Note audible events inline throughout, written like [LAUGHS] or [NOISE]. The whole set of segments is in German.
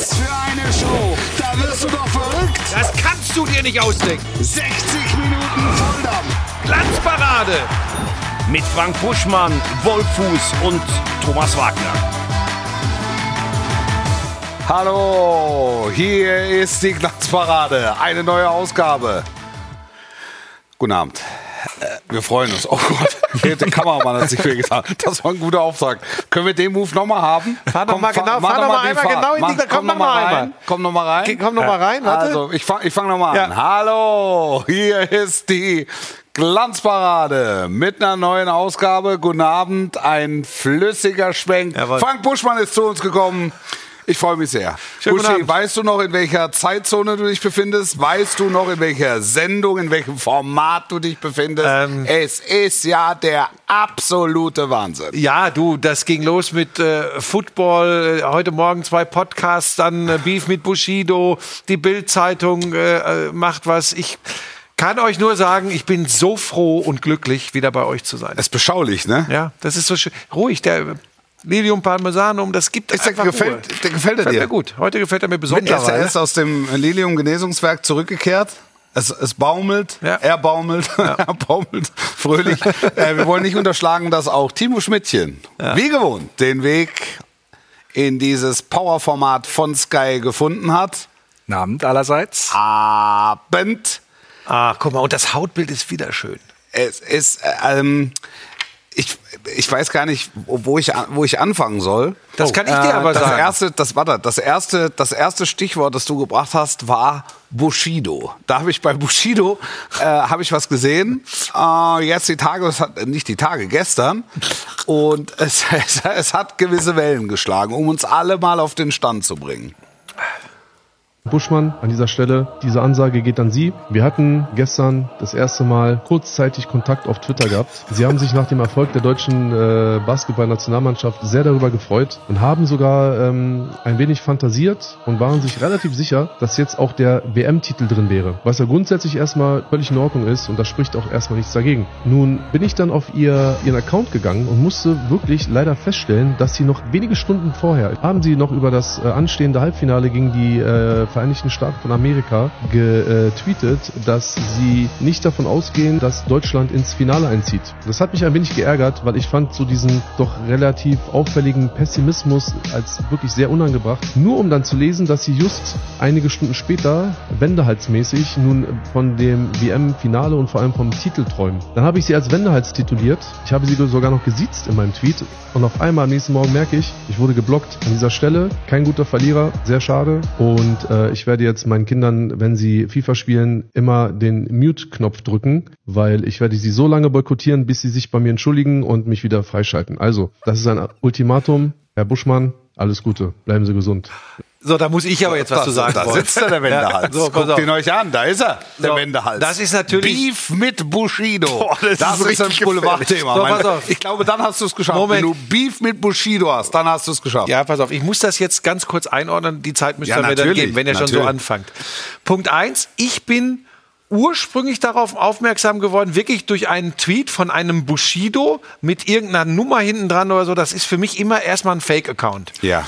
Was für eine Show! Da wirst du doch verrückt! Das kannst du dir nicht ausdenken. 60 Minuten Volldampf! Glanzparade Mit Frank Buschmann, Wolfuß und Thomas Wagner. Hallo, hier ist die Glanzparade, eine neue Ausgabe. Guten Abend. Äh, Wir freuen uns. Oh Gott, der Kameramann hat sich viel getan. Das war ein guter Auftrag. Können wir den Move nochmal haben? Fahr doch mal genau, fahr doch mal einmal Fahrt. genau in die- Mach- komm komm noch noch mal mal rein. einmal. Komm noch mal rein. Komm noch mal rein, warte. Also, ich fange ich fang noch mal Ja. an. Hallo, hier ist die Glanzparade mit einer neuen Ausgabe. Guten Abend, ein flüssiger Schwenk. Jawohl. Frank Buschmann ist zu uns gekommen. Ich freue mich sehr. Schönen Abend. weißt du noch, in welcher Zeitzone du dich befindest? Weißt du noch, in welcher Sendung, in welchem Format du dich befindest? Ähm. es ist ja der absolute Wahnsinn. Ja, du, das ging los mit äh, Football, äh, heute Morgen zwei Podcasts, dann äh, Beef mit Bushido, die Bild-Zeitung äh, äh, macht was. Ich kann euch nur sagen, ich bin so froh und glücklich, wieder bei euch zu sein. Es ist beschaulich, ne? Ja, das ist so schön. Ruhig, der Lilium Parmesanum, das gibt der, einfach gefällt, Ruhe. der gefällt er Gefällt dir? mir gut. Heute gefällt er mir Er besonders. er ist aus dem Lilium Genesungswerk zurückgekehrt. Es, es baumelt, Ja. er baumelt, [LAUGHS] er baumelt fröhlich. äh, wir wollen nicht unterschlagen, dass auch Timo Schmidtchen, wie gewohnt, den Weg in dieses Powerformat von Sky gefunden hat. Abend allerseits. Abend. Ah, guck mal, und das Hautbild ist wieder schön. Es ist, äh, ähm, ich, ich weiß gar nicht, wo ich, wo ich anfangen soll. Das kann ich dir aber Oh. Äh, das sagen. Erste, das, warte, das, erste, das erste Stichwort, das du gebracht hast, war Bushido. Da habe ich bei Bushido äh, habe ich was gesehen. Äh, jetzt die Tage, es hat, nicht die Tage, gestern. Und [LAUGHS] es, es, es hat gewisse Wellen geschlagen, um uns alle mal auf den Stand zu bringen. Buschmann, an dieser Stelle, diese Ansage geht an Sie. Wir hatten gestern das erste Mal kurzzeitig Kontakt auf Twitter gehabt. Sie haben sich nach dem Erfolg der deutschen äh, Basketballnationalmannschaft sehr darüber gefreut und haben sogar ähm, ein wenig fantasiert und waren sich relativ sicher, dass jetzt auch der WM-Titel drin wäre. Was ja grundsätzlich erstmal völlig in Ordnung ist und da spricht auch erstmal nichts dagegen. Nun bin ich dann auf ihr, ihren Account gegangen und musste wirklich leider feststellen, dass sie noch wenige Stunden vorher haben sie noch über das äh, anstehende Halbfinale gegen die äh, Vereinigten Staaten von Amerika getweetet, dass sie nicht davon ausgehen, dass Deutschland ins Finale einzieht. Das hat mich ein wenig geärgert, weil ich fand so diesen doch relativ auffälligen Pessimismus als wirklich sehr unangebracht. Nur um dann zu lesen, dass sie just einige Stunden später wendehalsmäßig nun von dem WM-Finale und vor allem vom Titel träumen. Dann habe ich sie als Wendehals tituliert. Ich habe sie sogar noch gesiezt in meinem Tweet. Und auf einmal am nächsten Morgen merke ich, ich wurde geblockt. An dieser Stelle kein guter Verlierer, sehr schade. Und äh, ich werde jetzt meinen Kindern, wenn sie FIFA spielen, immer den Mute-Knopf drücken, weil ich werde sie so lange boykottieren, bis sie sich bei mir entschuldigen und mich wieder freischalten. Also, das ist ein Ultimatum. Herr Buschmann, alles Gute. Bleiben Sie gesund. So, da muss ich aber jetzt was zu sagen. Da sitzt er, der Wendehals. [LAUGHS] Ja, so, Guckt ihn euch an, da ist er, der So, Wendehals. das ist natürlich- Beef mit Bushido. Boah, das ist ein richtig Boulevardthema. So, pass auf. Ich glaube, dann hast du es geschafft. Moment. Wenn du Beef mit Bushido hast, dann hast du es geschafft. Ja, pass auf, ich muss das jetzt ganz kurz einordnen. Die Zeit müsst Ja, ihr mir dann geben, wenn ihr schon so anfangt. Punkt eins: Ich bin ursprünglich darauf aufmerksam geworden, wirklich durch einen Tweet von einem Bushido mit irgendeiner Nummer hinten dran oder so. Das ist für mich immer erstmal ein Fake-Account. Ja.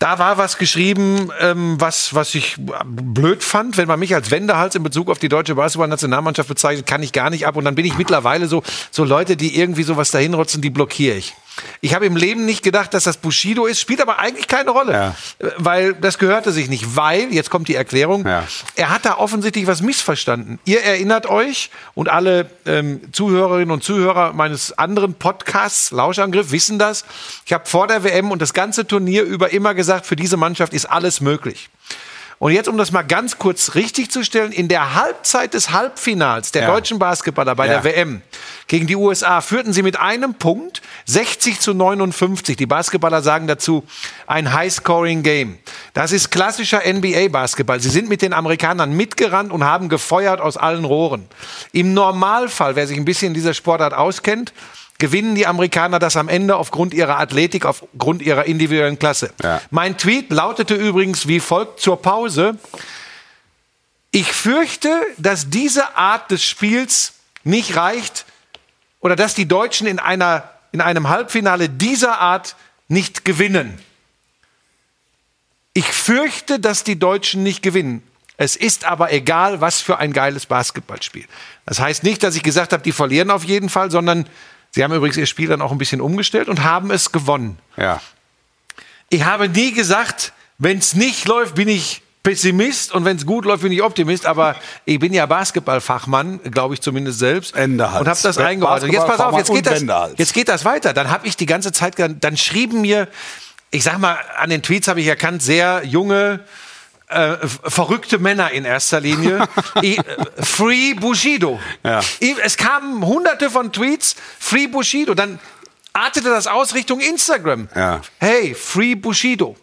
Da war was geschrieben, ähm, was, was ich blöd fand. Wenn man mich als Wendehals in Bezug auf die deutsche Basketballnationalmannschaft bezeichnet, kann ich gar nicht ab. Und dann bin ich mittlerweile so, so Leute, die irgendwie sowas dahinrotzen, die blockiere ich. Ich habe im Leben nicht gedacht, dass das Bushido ist, spielt aber eigentlich keine Rolle. Ja. Weil das gehörte sich nicht. Weil, jetzt kommt die Erklärung, Ja. er hat da offensichtlich was missverstanden. Ihr erinnert euch und alle ähm, Zuhörerinnen und Zuhörer meines anderen Podcasts, Lauschangriff, wissen das. Ich habe vor der WM und das ganze Turnier über immer gesagt, für diese Mannschaft ist alles möglich. Und jetzt, um das mal ganz kurz richtig zu stellen, in der Halbzeit des Halbfinals der Ja. deutschen Basketballer bei Ja. der WM gegen die USA führten sie mit einem Punkt 60 zu 59. Die Basketballer sagen dazu ein High-Scoring-Game. Das ist klassischer NBA-Basketball. Sie sind mit den Amerikanern mitgerannt und haben gefeuert aus allen Rohren. Im Normalfall, wer sich ein bisschen in dieser Sportart auskennt, gewinnen die Amerikaner das am Ende aufgrund ihrer Athletik, aufgrund ihrer individuellen Klasse. Ja. Mein Tweet lautete übrigens wie folgt zur Pause. Ich fürchte, dass diese Art des Spiels nicht reicht oder dass die Deutschen in, einer, in einem Halbfinale dieser Art nicht gewinnen. Ich fürchte, dass die Deutschen nicht gewinnen. Es ist aber egal, was für ein geiles Basketballspiel. Das heißt nicht, dass ich gesagt habe, die verlieren auf jeden Fall, sondern sie haben übrigens ihr Spiel dann auch ein bisschen umgestellt und haben es gewonnen. Ja. Ich habe nie gesagt, wenn es nicht läuft, bin ich Pessimist und wenn es gut läuft, bin ich Optimist. Aber ich bin ja Basketballfachmann, glaube ich zumindest selbst. Endehals. Und habe das eingeordnet. Jetzt pass auf, jetzt geht, das, jetzt geht das weiter. Dann habe ich die ganze Zeit, dann schrieben mir, ich sag mal, an den Tweets habe ich erkannt, sehr junge, äh, verrückte Männer in erster Linie. [LAUGHS] I, äh, Free Bushido. Ja. I- Es kamen hunderte von Tweets, Free Bushido. Dann artete das aus Richtung Instagram. Ja. Hey, Free Bushido.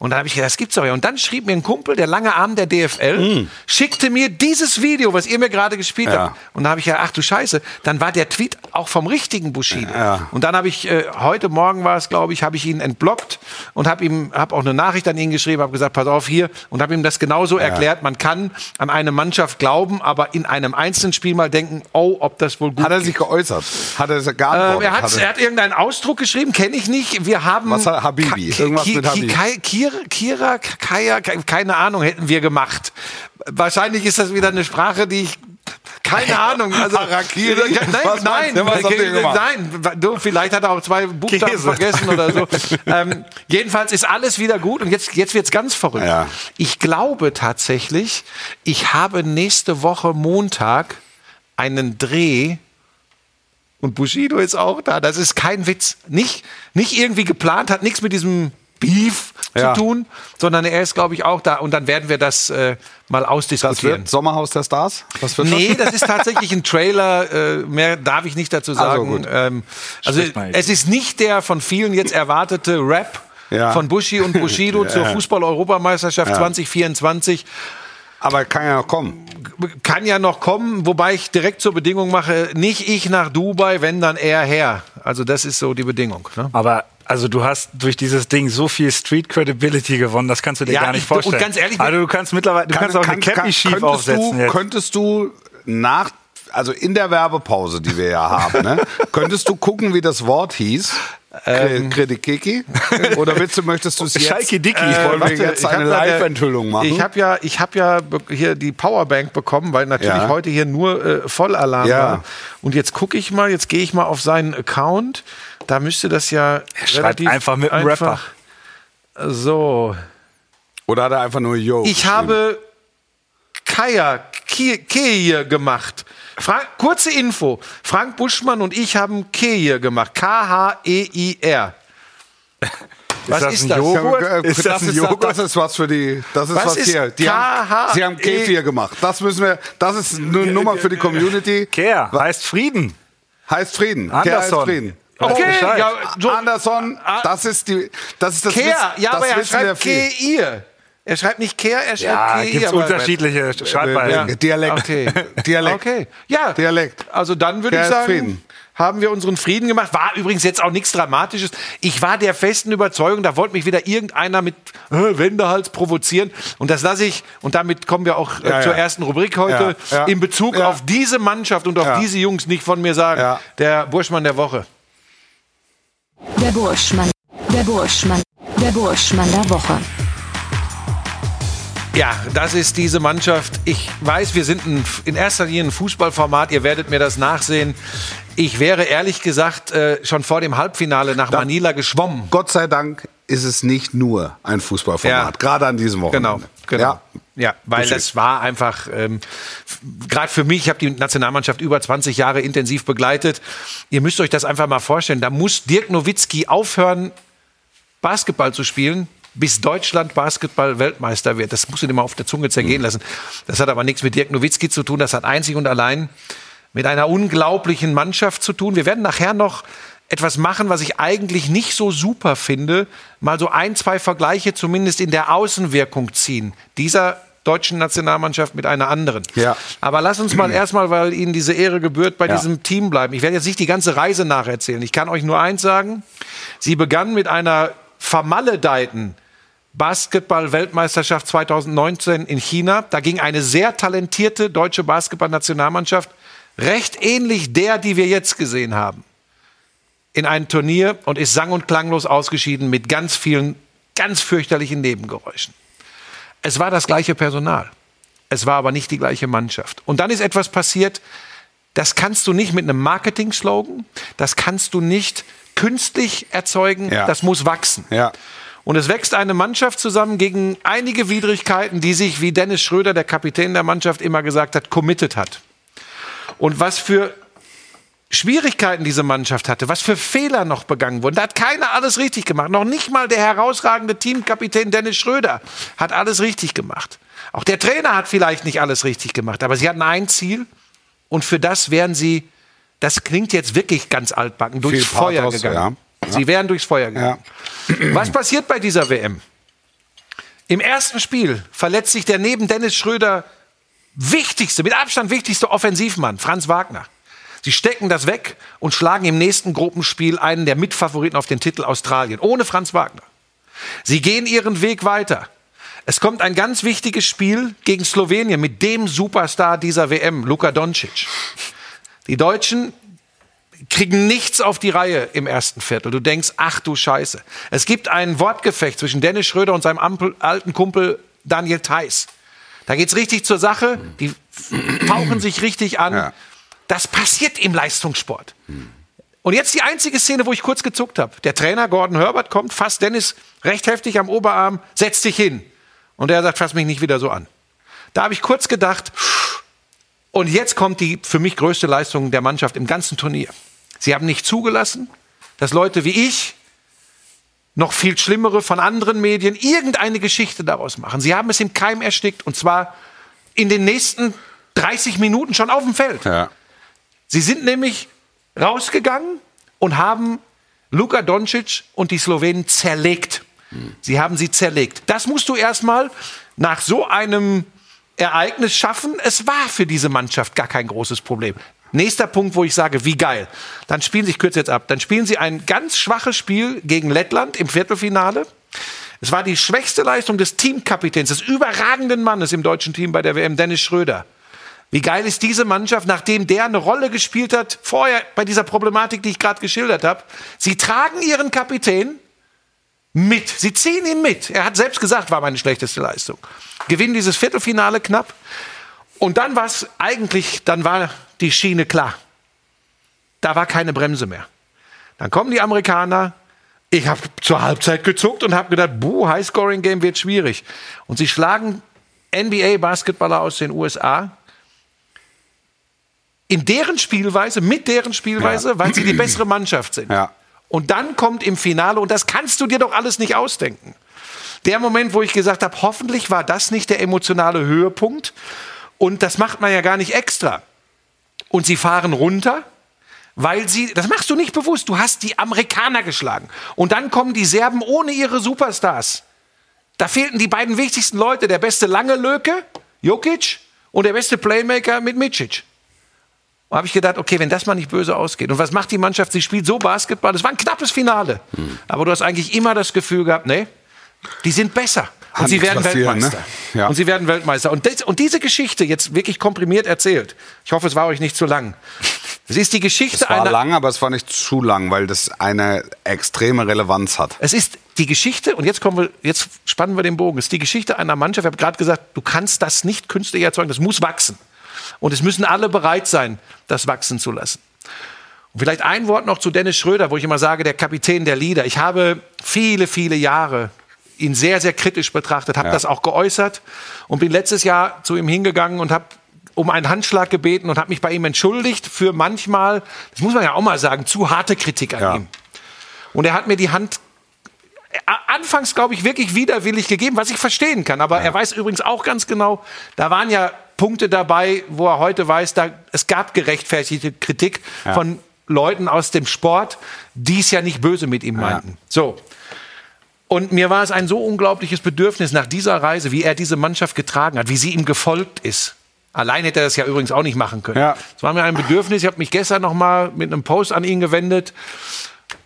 Und dann habe ich gedacht, das gibt's doch ja. Und dann schrieb mir ein Kumpel, der lange Arm der DFL, schickte mir dieses Video, was ihr mir gerade gespielt Mm. Ja. habt. Und da habe ich ja, ach du Scheiße, dann war der Tweet auch vom richtigen Bushido. Ja. Und dann habe ich, äh, heute Morgen war es, glaube ich, habe ich ihn entblockt und habe ihm, habe auch eine Nachricht an ihn geschrieben, habe gesagt, pass auf hier und habe ihm das genauso erklärt. Man kann an eine Mannschaft glauben, aber in einem einzelnen Spiel mal denken, oh, ob das wohl gut Hat er sich geäußert? Hat er ähm, geantwortet? er, hat, er hat irgendeinen Ausdruck geschrieben, kenne ich nicht. Wir haben. Was hat Habibi? Irgendwas mit Habibi. Kira, Kira, Kaya, keine Ahnung, hätten wir gemacht. Wahrscheinlich ist das wieder eine Sprache, die ich. Keine Ahnung. Also, Harakiri? Nein, nein, gemacht? nein. Du, vielleicht hat er auch zwei Buchstaben Käse. vergessen oder so. [LAUGHS] ähm, jedenfalls ist alles wieder gut und jetzt, jetzt wird's ganz verrückt. Ja. Ich glaube tatsächlich, ich habe nächste Woche Montag einen Dreh und Bushido ist auch da. Das ist kein Witz. Nicht, nicht irgendwie geplant, hat nichts mit diesem Beef Ja. zu tun, sondern er ist, glaube ich, auch da. Und dann werden wir das äh, mal Das ausdiskutieren. wird Sommerhaus der Stars? Was wird Nee, das ist tatsächlich ein Trailer. Äh, mehr darf ich nicht dazu sagen. gut. ähm, also mal jetzt. es ist nicht der von vielen jetzt erwartete Rap Ja. von Bushi und [LAUGHS] Bushido zur Fußball-Europameisterschaft 2024. Aber kann ja noch kommen. Kann ja noch kommen, wobei ich direkt zur Bedingung mache, nicht ich nach Dubai, wenn dann er her. Also das ist so die Bedingung. Ne? Aber also du hast durch dieses Ding so viel Street Credibility gewonnen, das kannst du dir Ja, gar nicht ich- und vorstellen. ganz ehrlich, also du kannst mittlerweile, du kannst auch eine Cappy schief könntest aufsetzen du, jetzt. Könntest du nach, also in der Werbepause, die wir ja haben, ne, [LAUGHS] könntest du gucken, wie das Wort hieß? Ähm, Kredikiki? Oder willst du, möchtest du es jetzt? Schalke Dicky. Äh, wollen wir Warte, jetzt ich eine hab Live-Enthüllung machen? Ich habe ja, ich habe ja hier die Powerbank bekommen, weil natürlich Ja. heute hier nur äh, Vollalarm Ja. war. Und jetzt gucke ich mal, jetzt gehe ich mal auf seinen Account. Da müsste das ja schreibt relativ einfach mit einem Rapper. So, Oder hat er einfach nur Yo? ich habe Kaya Keir gemacht. Fra kurze Info. Frank Buschmann und ich haben Keir gemacht. E K-H-E-I-R. [LAUGHS] Was das ist ein das? Joghurt? Äh, Ist das ein ist, Joghurt? das ist was für die. Das ist Was was, ist hier. Die haben, KH? sie haben Kefir gemacht. Das müssen wir. Das ist eine Nummer für die Community. Care heißt Frieden. Heißt Frieden. Kehr heißt Anderson. Frieden. Okay, ja, so, Anderson, das ist die. Das ist das. Keir, Wissen- ja, das aber er wissen schreibt. Keir. Er schreibt nicht Keir, er schreibt Ja, Keir. gibt es unterschiedliche Schreibweisen. Ja. Dialekt. Okay. [LAUGHS] Dialekt. Okay. Ja. Dialekt. Also dann würde ich sagen, Frieden. haben wir unseren Frieden gemacht. War übrigens jetzt auch nichts Dramatisches. Ich war der festen Überzeugung, da wollte mich wieder irgendeiner mit äh, Wendehals provozieren. Und das lasse ich, und damit kommen wir auch äh, Ja, zur ja. ersten Rubrik heute, Ja, ja. in Bezug Ja. auf diese Mannschaft und auf Ja. diese Jungs nicht von mir sagen. Ja. Der Burschmann der Woche. Der Burschmann. Der Burschmann. Der Burschmann der Woche. Ja, das ist diese Mannschaft. Ich weiß, wir sind ein, in erster Linie ein Fußballformat. Ihr werdet mir das nachsehen. Ich wäre ehrlich gesagt äh, schon vor dem Halbfinale nach Manila geschwommen. Gott sei Dank ist es nicht nur ein Fußballformat. Ja. Gerade an diesem Wochenende. Genau, genau. Ja. Ja, weil Buschi. das war einfach, ähm, gerade für mich, ich habe die Nationalmannschaft über 20 Jahre intensiv begleitet. Ihr müsst euch das einfach mal vorstellen. Da muss Dirk Nowitzki aufhören, Basketball zu spielen, bis Deutschland Basketball-Weltmeister wird. Das muss ihr immer auf der Zunge Mhm. zergehen lassen. Das hat aber nichts mit Dirk Nowitzki zu tun. Das hat einzig und allein mit einer unglaublichen Mannschaft zu tun. Wir werden nachher noch etwas machen, was ich eigentlich nicht so super finde. Mal so ein, zwei Vergleiche zumindest in der Außenwirkung ziehen. Dieser deutschen Nationalmannschaft mit einer anderen. Ja. Aber lass uns mal erstmal, weil Ihnen diese Ehre gebührt, bei Ja. diesem Team bleiben. Ich werde jetzt nicht die ganze Reise nacherzählen. Ich kann euch nur eins sagen. Sie begann mit einer vermaledeiten Basketball-Weltmeisterschaft 2019 in China. Da ging eine sehr talentierte deutsche Basketball-Nationalmannschaft, recht ähnlich der, die wir jetzt gesehen haben, in ein Turnier und ist sang- und klanglos ausgeschieden mit ganz vielen ganz fürchterlichen Nebengeräuschen. Es war das gleiche Personal. Es war aber nicht die gleiche Mannschaft. Und dann ist etwas passiert, das kannst du nicht mit einem Marketing-Slogan, das kannst du nicht künstlich erzeugen, Ja. das muss wachsen. Ja. Und es wächst eine Mannschaft zusammen gegen einige Widrigkeiten, die sich, wie Dennis Schröder, der Kapitän der Mannschaft, immer gesagt hat, committed hat. Und was für Schwierigkeiten diese Mannschaft hatte, was für Fehler noch begangen wurden. Da hat keiner alles richtig gemacht. Noch nicht mal der herausragende Teamkapitän Dennis Schröder hat alles richtig gemacht. Auch der Trainer hat vielleicht nicht alles richtig gemacht, aber sie hatten ein Ziel und für das wären sie, das klingt jetzt wirklich ganz altbacken, durchs Viel Feuer Pathos, gegangen. ja. Sie wären durchs Feuer gegangen. Was passiert bei dieser WM? Im ersten Spiel verletzt sich der neben Dennis Schröder wichtigste, mit Abstand wichtigste Offensivmann, Franz Wagner. Sie stecken das weg und schlagen im nächsten Gruppenspiel einen der Mitfavoriten auf den Titel Australien, ohne Franz Wagner. Sie gehen ihren Weg weiter. Es kommt ein ganz wichtiges Spiel gegen Slowenien mit dem Superstar dieser WM, Luka Doncic. Die Deutschen kriegen nichts auf die Reihe im ersten Viertel. Du denkst, ach du Scheiße. Es gibt ein Wortgefecht zwischen Dennis Schröder und seinem alten Kumpel Daniel Theiss. Da geht's richtig zur Sache. Die fauchen sich richtig an. Ja. Das passiert im Leistungssport. Und jetzt die einzige Szene, wo ich kurz gezuckt habe. Der Trainer Gordon Herbert kommt, fasst Dennis recht heftig am Oberarm, setzt sich hin. Und er sagt, fass mich nicht wieder so an. Da habe ich kurz gedacht, und jetzt kommt die für mich größte Leistung der Mannschaft im ganzen Turnier. Sie haben nicht zugelassen, dass Leute wie ich, noch viel schlimmere von anderen Medien, irgendeine Geschichte daraus machen. Sie haben es im Keim erstickt und zwar in den nächsten 30 Minuten schon auf dem Feld. Ja. Sie sind nämlich rausgegangen und haben Luka Doncic und die Slowenen zerlegt. Sie haben sie zerlegt. Das musst du erstmal nach so einem Ereignis schaffen. Es war für diese Mannschaft gar kein großes Problem. Nächster Punkt, wo ich sage, wie geil. Dann spielen sie, ich kürze jetzt ab, dann spielen sie ein ganz schwaches Spiel gegen Lettland im Viertelfinale. Es war die schwächste Leistung des Teamkapitäns, des überragenden Mannes im deutschen Team bei der WM, Dennis Schröder. Wie geil ist diese Mannschaft, nachdem der eine Rolle gespielt hat, vorher bei dieser Problematik, die ich gerade geschildert habe. Sie tragen ihren Kapitän mit. Sie ziehen ihn mit. Er hat selbst gesagt, war meine schlechteste Leistung. Gewinnen dieses Viertelfinale knapp. Und dann war es eigentlich, dann war die Schiene klar. Da war keine Bremse mehr. Dann kommen die Amerikaner. Ich habe zur Halbzeit gezuckt und habe gedacht, buh, High-Scoring-Game wird schwierig. Und sie schlagen NBA-Basketballer aus den USA in deren Spielweise, mit deren Spielweise, Ja. weil sie die bessere Mannschaft sind. Ja. Und dann kommt im Finale, und das kannst du dir doch alles nicht ausdenken. Der Moment, wo ich gesagt habe, hoffentlich war das nicht der emotionale Höhepunkt. Und das macht man ja gar nicht extra. Und sie fahren runter, weil sie, das machst du nicht bewusst, du hast die Amerikaner geschlagen. Und dann kommen die Serben ohne ihre Superstars. Da fehlten die beiden wichtigsten Leute, der beste lange Löke, Jokic, und der beste Playmaker mit Micic. Und habe ich gedacht, okay, wenn das mal nicht böse ausgeht. Und was macht die Mannschaft? Sie spielt so Basketball. Das war ein knappes Finale. Aber du hast eigentlich immer das Gefühl gehabt, nee, die sind besser. Und sie werden passieren, Weltmeister. ne? Ja. Und sie werden Weltmeister. Und, das, und diese Geschichte, jetzt wirklich komprimiert erzählt, ich hoffe, es war euch nicht zu lang. Es ist die Geschichte Es war einer. lang, aber es war nicht zu lang, weil das eine extreme Relevanz hat. Es ist die Geschichte, und jetzt kommen wir, jetzt spannen wir den Bogen. Es ist die Geschichte einer Mannschaft. Ich habe gerade gesagt, du kannst das nicht künstlich erzeugen, das muss wachsen. Und es müssen alle bereit sein, das wachsen zu lassen. Und vielleicht ein Wort noch zu Dennis Schröder, wo ich immer sage, der Kapitän der Lieder. Ich habe viele, viele Jahre ihn sehr, sehr kritisch betrachtet, habe Ja. das auch geäußert und bin letztes Jahr zu ihm hingegangen und habe um einen Handschlag gebeten und habe mich bei ihm entschuldigt für manchmal, das muss man ja auch mal sagen, zu harte Kritik an Ja. ihm. Und er hat mir die Hand a- anfangs, glaube ich, wirklich widerwillig gegeben, was ich verstehen kann. Aber er weiß übrigens auch ganz genau, da waren ja Punkte dabei, wo er heute weiß, da, es gab gerechtfertigte Kritik von Leuten aus dem Sport, die es ja nicht böse mit ihm meinten. So. Und mir war es ein so unglaubliches Bedürfnis nach dieser Reise, wie er diese Mannschaft getragen hat, wie sie ihm gefolgt ist. Allein hätte er das ja übrigens auch nicht machen können. Ja. Es war mir ein Bedürfnis. Ich habe mich gestern noch mal mit einem Post an ihn gewendet.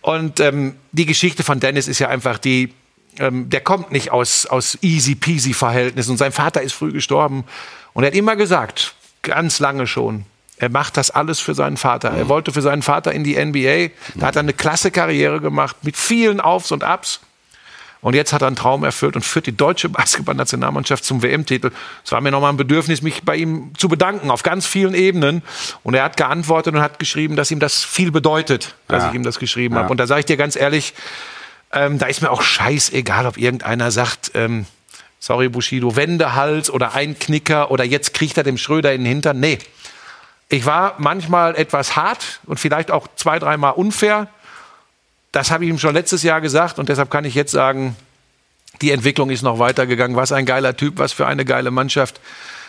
Und ähm, die Geschichte von Dennis ist ja einfach die, ähm, der kommt nicht aus, aus easy peasy Verhältnissen und sein Vater ist früh gestorben. Und er hat immer gesagt, ganz lange schon, er macht das alles für seinen Vater. Er wollte für seinen Vater in die NBA. Da hat er eine klasse Karriere gemacht mit vielen Aufs und Abs. Und jetzt hat er einen Traum erfüllt und führt die deutsche [LAUGHS] Basketballnationalmannschaft zum WM-Titel. Es war mir nochmal ein Bedürfnis, mich bei ihm zu bedanken, auf ganz vielen Ebenen. Und er hat geantwortet und hat geschrieben, dass ihm das viel bedeutet, dass Ja. ich ihm das geschrieben Ja. habe. Und da sage ich dir ganz ehrlich, ähm, da ist mir auch scheißegal, ob irgendeiner sagt, ähm, sorry Bushido, Wendehals oder ein Knicker oder jetzt kriegt er dem Schröder in den Hintern. Nee. Ich war manchmal etwas hart und vielleicht auch zwei, dreimal unfair. Das habe ich ihm schon letztes Jahr gesagt und deshalb kann ich jetzt sagen, die Entwicklung ist noch weitergegangen. Was ein geiler Typ, was für eine geile Mannschaft.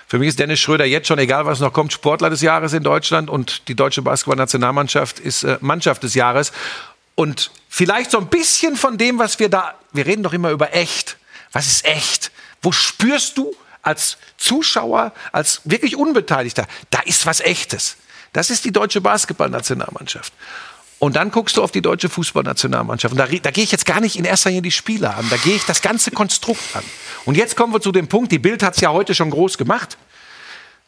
Für mich ist Dennis Schröder jetzt schon, egal was noch kommt, Sportler des Jahres in Deutschland und die deutsche Basketballnationalmannschaft ist äh, Mannschaft des Jahres. Und vielleicht so ein bisschen von dem, was wir da, wir reden doch immer über echt. Was ist echt? Wo spürst du als Zuschauer, als wirklich Unbeteiligter, da ist was Echtes. Das ist die deutsche Basketballnationalmannschaft. Und dann guckst du auf die deutsche Fußballnationalmannschaft. Und da, da gehe ich jetzt gar nicht in erster Linie die Spieler an, da gehe ich das ganze Konstrukt an. Und jetzt kommen wir zu dem Punkt, die Bild hat es ja heute schon groß gemacht,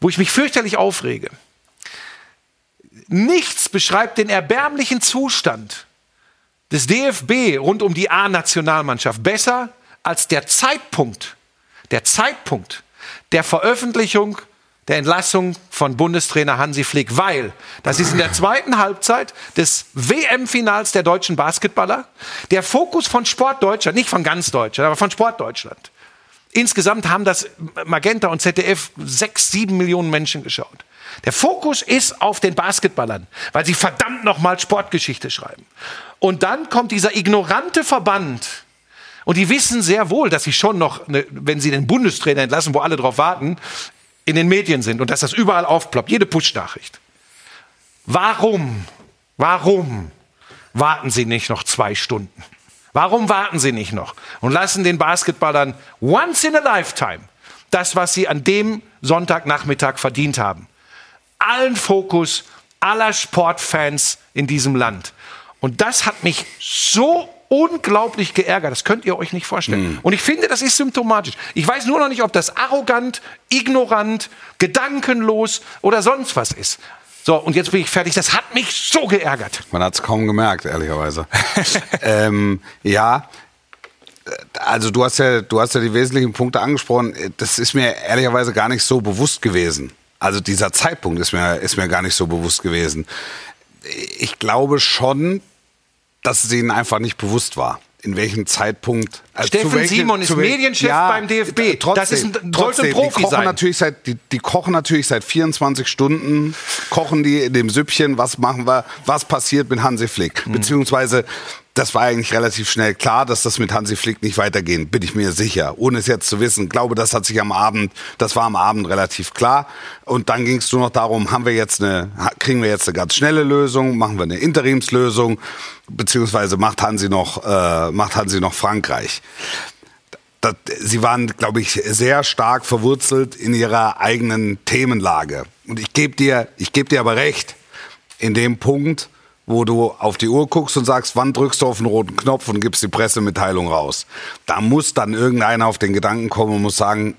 wo ich mich fürchterlich aufrege. Nichts beschreibt den erbärmlichen Zustand des DFB rund um die A-Nationalmannschaft besser als der Zeitpunkt, der Zeitpunkt der Veröffentlichung der Entlassung von Bundestrainer Hansi Flick, weil das ist in der zweiten Halbzeit des WM-Finals der deutschen Basketballer der Fokus von Sport Deutschland, nicht von ganz Deutschland, aber von Sport Deutschland. Insgesamt haben das Magenta und ZDF sechs, sieben Millionen Menschen geschaut. Der Fokus ist auf den Basketballern, weil sie verdammt nochmal Sportgeschichte schreiben. Und dann kommt dieser ignorante Verband. Und die wissen sehr wohl, dass sie schon noch, ne, wenn sie den Bundestrainer entlassen, wo alle drauf warten, in den Medien sind und dass das überall aufploppt, jede Push-Nachricht. Warum, warum warten Sie nicht noch zwei Stunden? Warum warten Sie nicht noch und lassen den Basketballern once in a lifetime das, was sie an dem Sonntagnachmittag verdient haben? Allen Fokus aller Sportfans in diesem Land. Und das hat mich so unglaublich geärgert. Das könnt ihr euch nicht vorstellen. Und ich finde, das ist symptomatisch. Ich weiß nur noch nicht, ob das arrogant, ignorant, gedankenlos oder sonst was ist. So, und jetzt bin ich fertig. Das hat mich so geärgert. Man hat es kaum gemerkt, ehrlicherweise. [LAUGHS] ähm, ja, also du hast ja, du hast ja die wesentlichen Punkte angesprochen. Das ist mir ehrlicherweise gar nicht so bewusst gewesen. Also dieser Zeitpunkt ist mir, ist mir gar nicht so bewusst gewesen. Ich glaube schon, dass es ihnen einfach nicht bewusst war. In welchem Zeitpunkt. also Steffen zu welchem- Simon ist Medienchef beim DFB. Trotzdem, Das ist ein- sollte ein trotzdem, Profi die kochen sein. Natürlich seit, die, die kochen natürlich seit 24 Stunden, kochen die in dem Süppchen, was machen wir, was passiert mit Hansi Flick. Mhm. Beziehungsweise, das war eigentlich relativ schnell klar, dass das mit Hansi Flick nicht weitergehen, bin ich mir sicher. Ohne es jetzt zu wissen, glaube, das hat sich am Abend, das war am Abend relativ klar. Und dann ging es nur noch darum, haben wir jetzt eine, kriegen wir jetzt eine ganz schnelle Lösung, machen wir eine Interimslösung, beziehungsweise macht Hansi noch, äh, macht Hansi noch Frankreich das, sie waren, glaube ich, sehr stark verwurzelt in ihrer eigenen Themenlage. Und ich gebe dir, ich gebe dir aber recht, in dem Punkt, wo du auf die Uhr guckst und sagst, wann drückst du auf den roten Knopf und gibst die Pressemitteilung raus. Da muss dann irgendeiner auf den Gedanken kommen und muss sagen,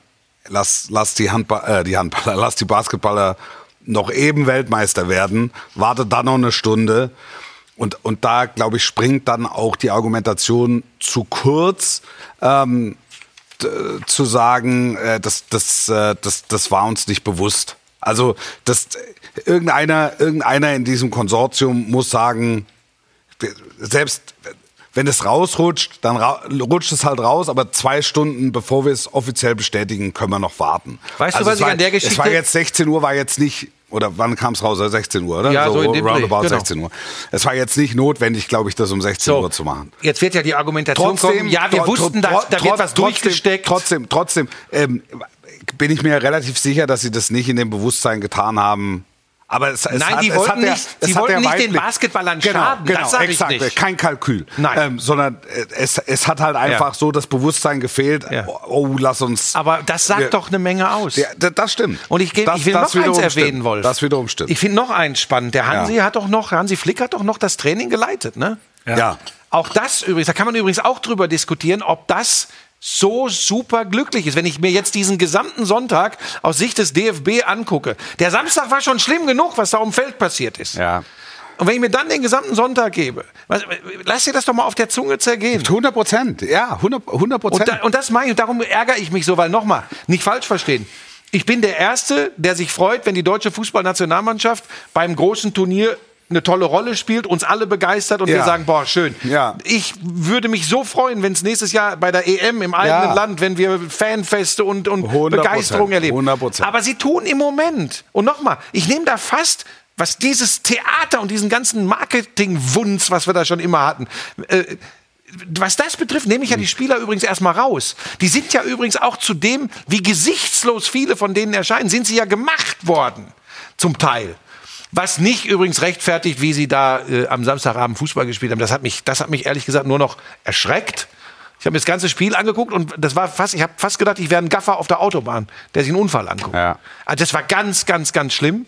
lass, lass die, Handba äh, die Handballer, lass die Basketballer noch eben Weltmeister werden, warte dann noch eine Stunde. Und, und da, glaube ich, springt dann auch die Argumentation zu kurz, ähm, zu sagen, äh, das, das, äh, das, das war uns nicht bewusst. Also das, irgendeiner, irgendeiner in diesem Konsortium muss sagen, selbst wenn es rausrutscht, dann ra rutscht es halt raus, aber zwei Stunden bevor wir es offiziell bestätigen, können wir noch warten. Weißt du, Also was es ich war, an der Es war Geschichte- jetzt 16 Uhr, war jetzt nicht, oder wann kam es raus? 16 Uhr, oder? Ja, so in dem roundabout genau. 16 Uhr. Es war jetzt nicht notwendig, glaube ich, das um 16 Uhr zu machen. Jetzt wird ja die Argumentation kommen, ja, wir wussten, dass, da wird was trotzdem- durchgesteckt. Trotzdem, trotzdem ähm, bin ich mir relativ sicher, dass sie das nicht in dem Bewusstsein getan haben. Aber es, es Nein, hat, die es wollten hat der, nicht- sie wollten der nicht den Basketballern genau, schaden, Genau, das sag ich exakt, nicht. kein Kalkül. Nein. Ähm, sondern äh, es, es hat halt einfach Ja. so das Bewusstsein gefehlt, Ja. oh, oh, lass uns... Aber das sagt wir- doch eine Menge aus. Ja, d- das stimmt. Und ich, geb, Das- ich will noch eins erwähnen, stimmt. Wolf. Das wiederum stimmt. Ich finde noch eins spannend. Der Hansi Ja. hat doch noch, Hansi Flick hat doch noch das Training geleitet, ne? ja. Auch das übrigens, da kann man übrigens auch drüber diskutieren, ob das so super glücklich ist. Wenn ich mir jetzt diesen gesamten Sonntag aus Sicht des DFB angucke. Der Samstag war schon schlimm genug, was da um Feld passiert ist. Ja. und wenn ich mir dann den gesamten Sonntag gebe, was, lass dir das doch mal auf der Zunge zergehen. 100 Prozent, ja, 100 100 Und, Prozent. da, und das meine ich, darum ärgere ich mich so, weil nochmal, nicht falsch verstehen. Ich bin der Erste, der sich freut, wenn die deutsche Fußballnationalmannschaft beim großen Turnier eine tolle Rolle spielt, uns alle begeistert und wir Ja. sagen, boah, schön. Ja. Ich würde mich so freuen, wenn es nächstes Jahr bei der EM im eigenen Ja. Land, wenn wir Fanfeste und, und 100%, Begeisterung erleben. 100%. Aber sie tun im Moment. Und nochmal, ich nehme da fast, was dieses Theater und diesen ganzen Marketing-Wunz, was wir da schon immer hatten, äh, was das betrifft, nehme ich ja die Spieler übrigens erstmal raus. Die sind ja übrigens auch zu dem, wie gesichtslos viele von denen erscheinen, sind sie ja gemacht worden. Zum Teil. Was nicht übrigens rechtfertigt, wie sie da äh, am Samstagabend Fußball gespielt haben. Das hat mich, das hat mich ehrlich gesagt nur noch erschreckt. Ich habe mir das ganze Spiel angeguckt und das war fast, ich habe fast gedacht, ich wäre ein Gaffer auf der Autobahn, der sich einen Unfall anguckt. Ja. Also das war ganz, ganz, ganz schlimm.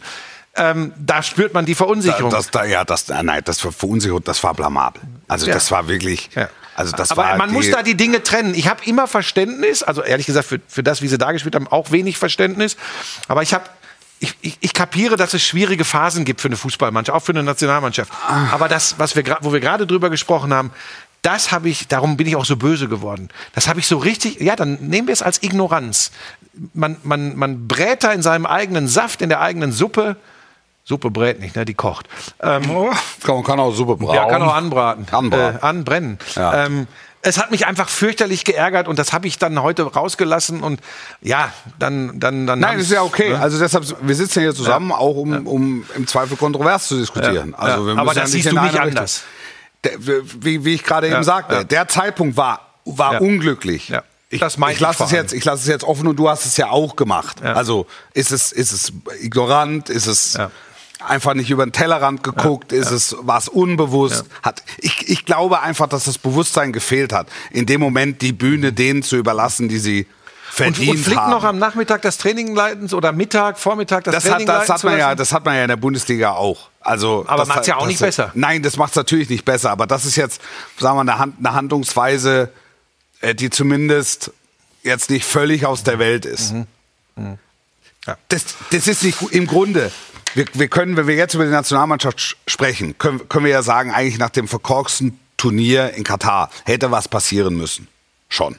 Ähm, da spürt man die Verunsicherung. das, da, ja, das, äh, nein, das war verunsichert, das war blamabel. Also Ja. das war wirklich, Ja. also das Aber war man muss da die Dinge trennen. Ich habe immer Verständnis, also ehrlich gesagt für, für das, wie sie da gespielt haben, auch wenig Verständnis. Aber ich habe ich, ich, ich kapiere, dass es schwierige Phasen gibt für eine Fußballmannschaft, auch für eine Nationalmannschaft. Aber das, was wir, wo wir gerade drüber gesprochen haben, das habe ich, darum bin ich auch so böse geworden. Das habe ich so richtig, ja, dann nehmen wir es als Ignoranz. Man, man, man brät da in seinem eigenen Saft, in der eigenen Suppe. Suppe brät nicht, ne? Die kocht. Ähm, kann, man kann auch super braun. ja, kann auch anbraten. Anbraten. Äh, anbrennen. Ja. Ähm, es hat mich einfach fürchterlich geärgert und das habe ich dann heute rausgelassen und ja, dann dann dann Nein, das ist ja okay. ne? Also deshalb, wir sitzen hier zusammen, auch um, um im Zweifel kontrovers zu diskutieren. Ja. Also wir Ja. Aber müssen ja das nicht siehst du nicht anders. Der, wie, wie ich gerade Ja. eben sagte, Ja. der Zeitpunkt war, war Ja. unglücklich. Ja. Ich, Das ich lasse es jetzt, ich lasse es jetzt offen und du hast es ja auch gemacht. Ja. Also ist es, ist es ignorant, ist es Ja. Einfach nicht über den Tellerrand geguckt, ist es war es unbewusst. Hat ich, ich glaube einfach, dass das Bewusstsein gefehlt hat, in dem Moment die Bühne denen zu überlassen, die sie und, verdient und Flick haben. noch am Nachmittag das Training leiten oder Mittag, Vormittag das, das hat, Training das leiten hat man ja, das hat man ja in der Bundesliga auch. Also, Aber das macht's ja hat- auch das nicht hat- besser. Nein, das macht es natürlich nicht besser. Aber das ist jetzt, sagen wir, eine, Hand, eine Handlungsweise, äh, die zumindest jetzt nicht völlig aus der Welt ist. Mhm. Das, das ist nicht im Grunde. Wir, wir können, wenn wir jetzt über die Nationalmannschaft sch- sprechen, können, können wir ja sagen, eigentlich nach dem verkorksten Turnier in Katar hätte was passieren müssen. Schon.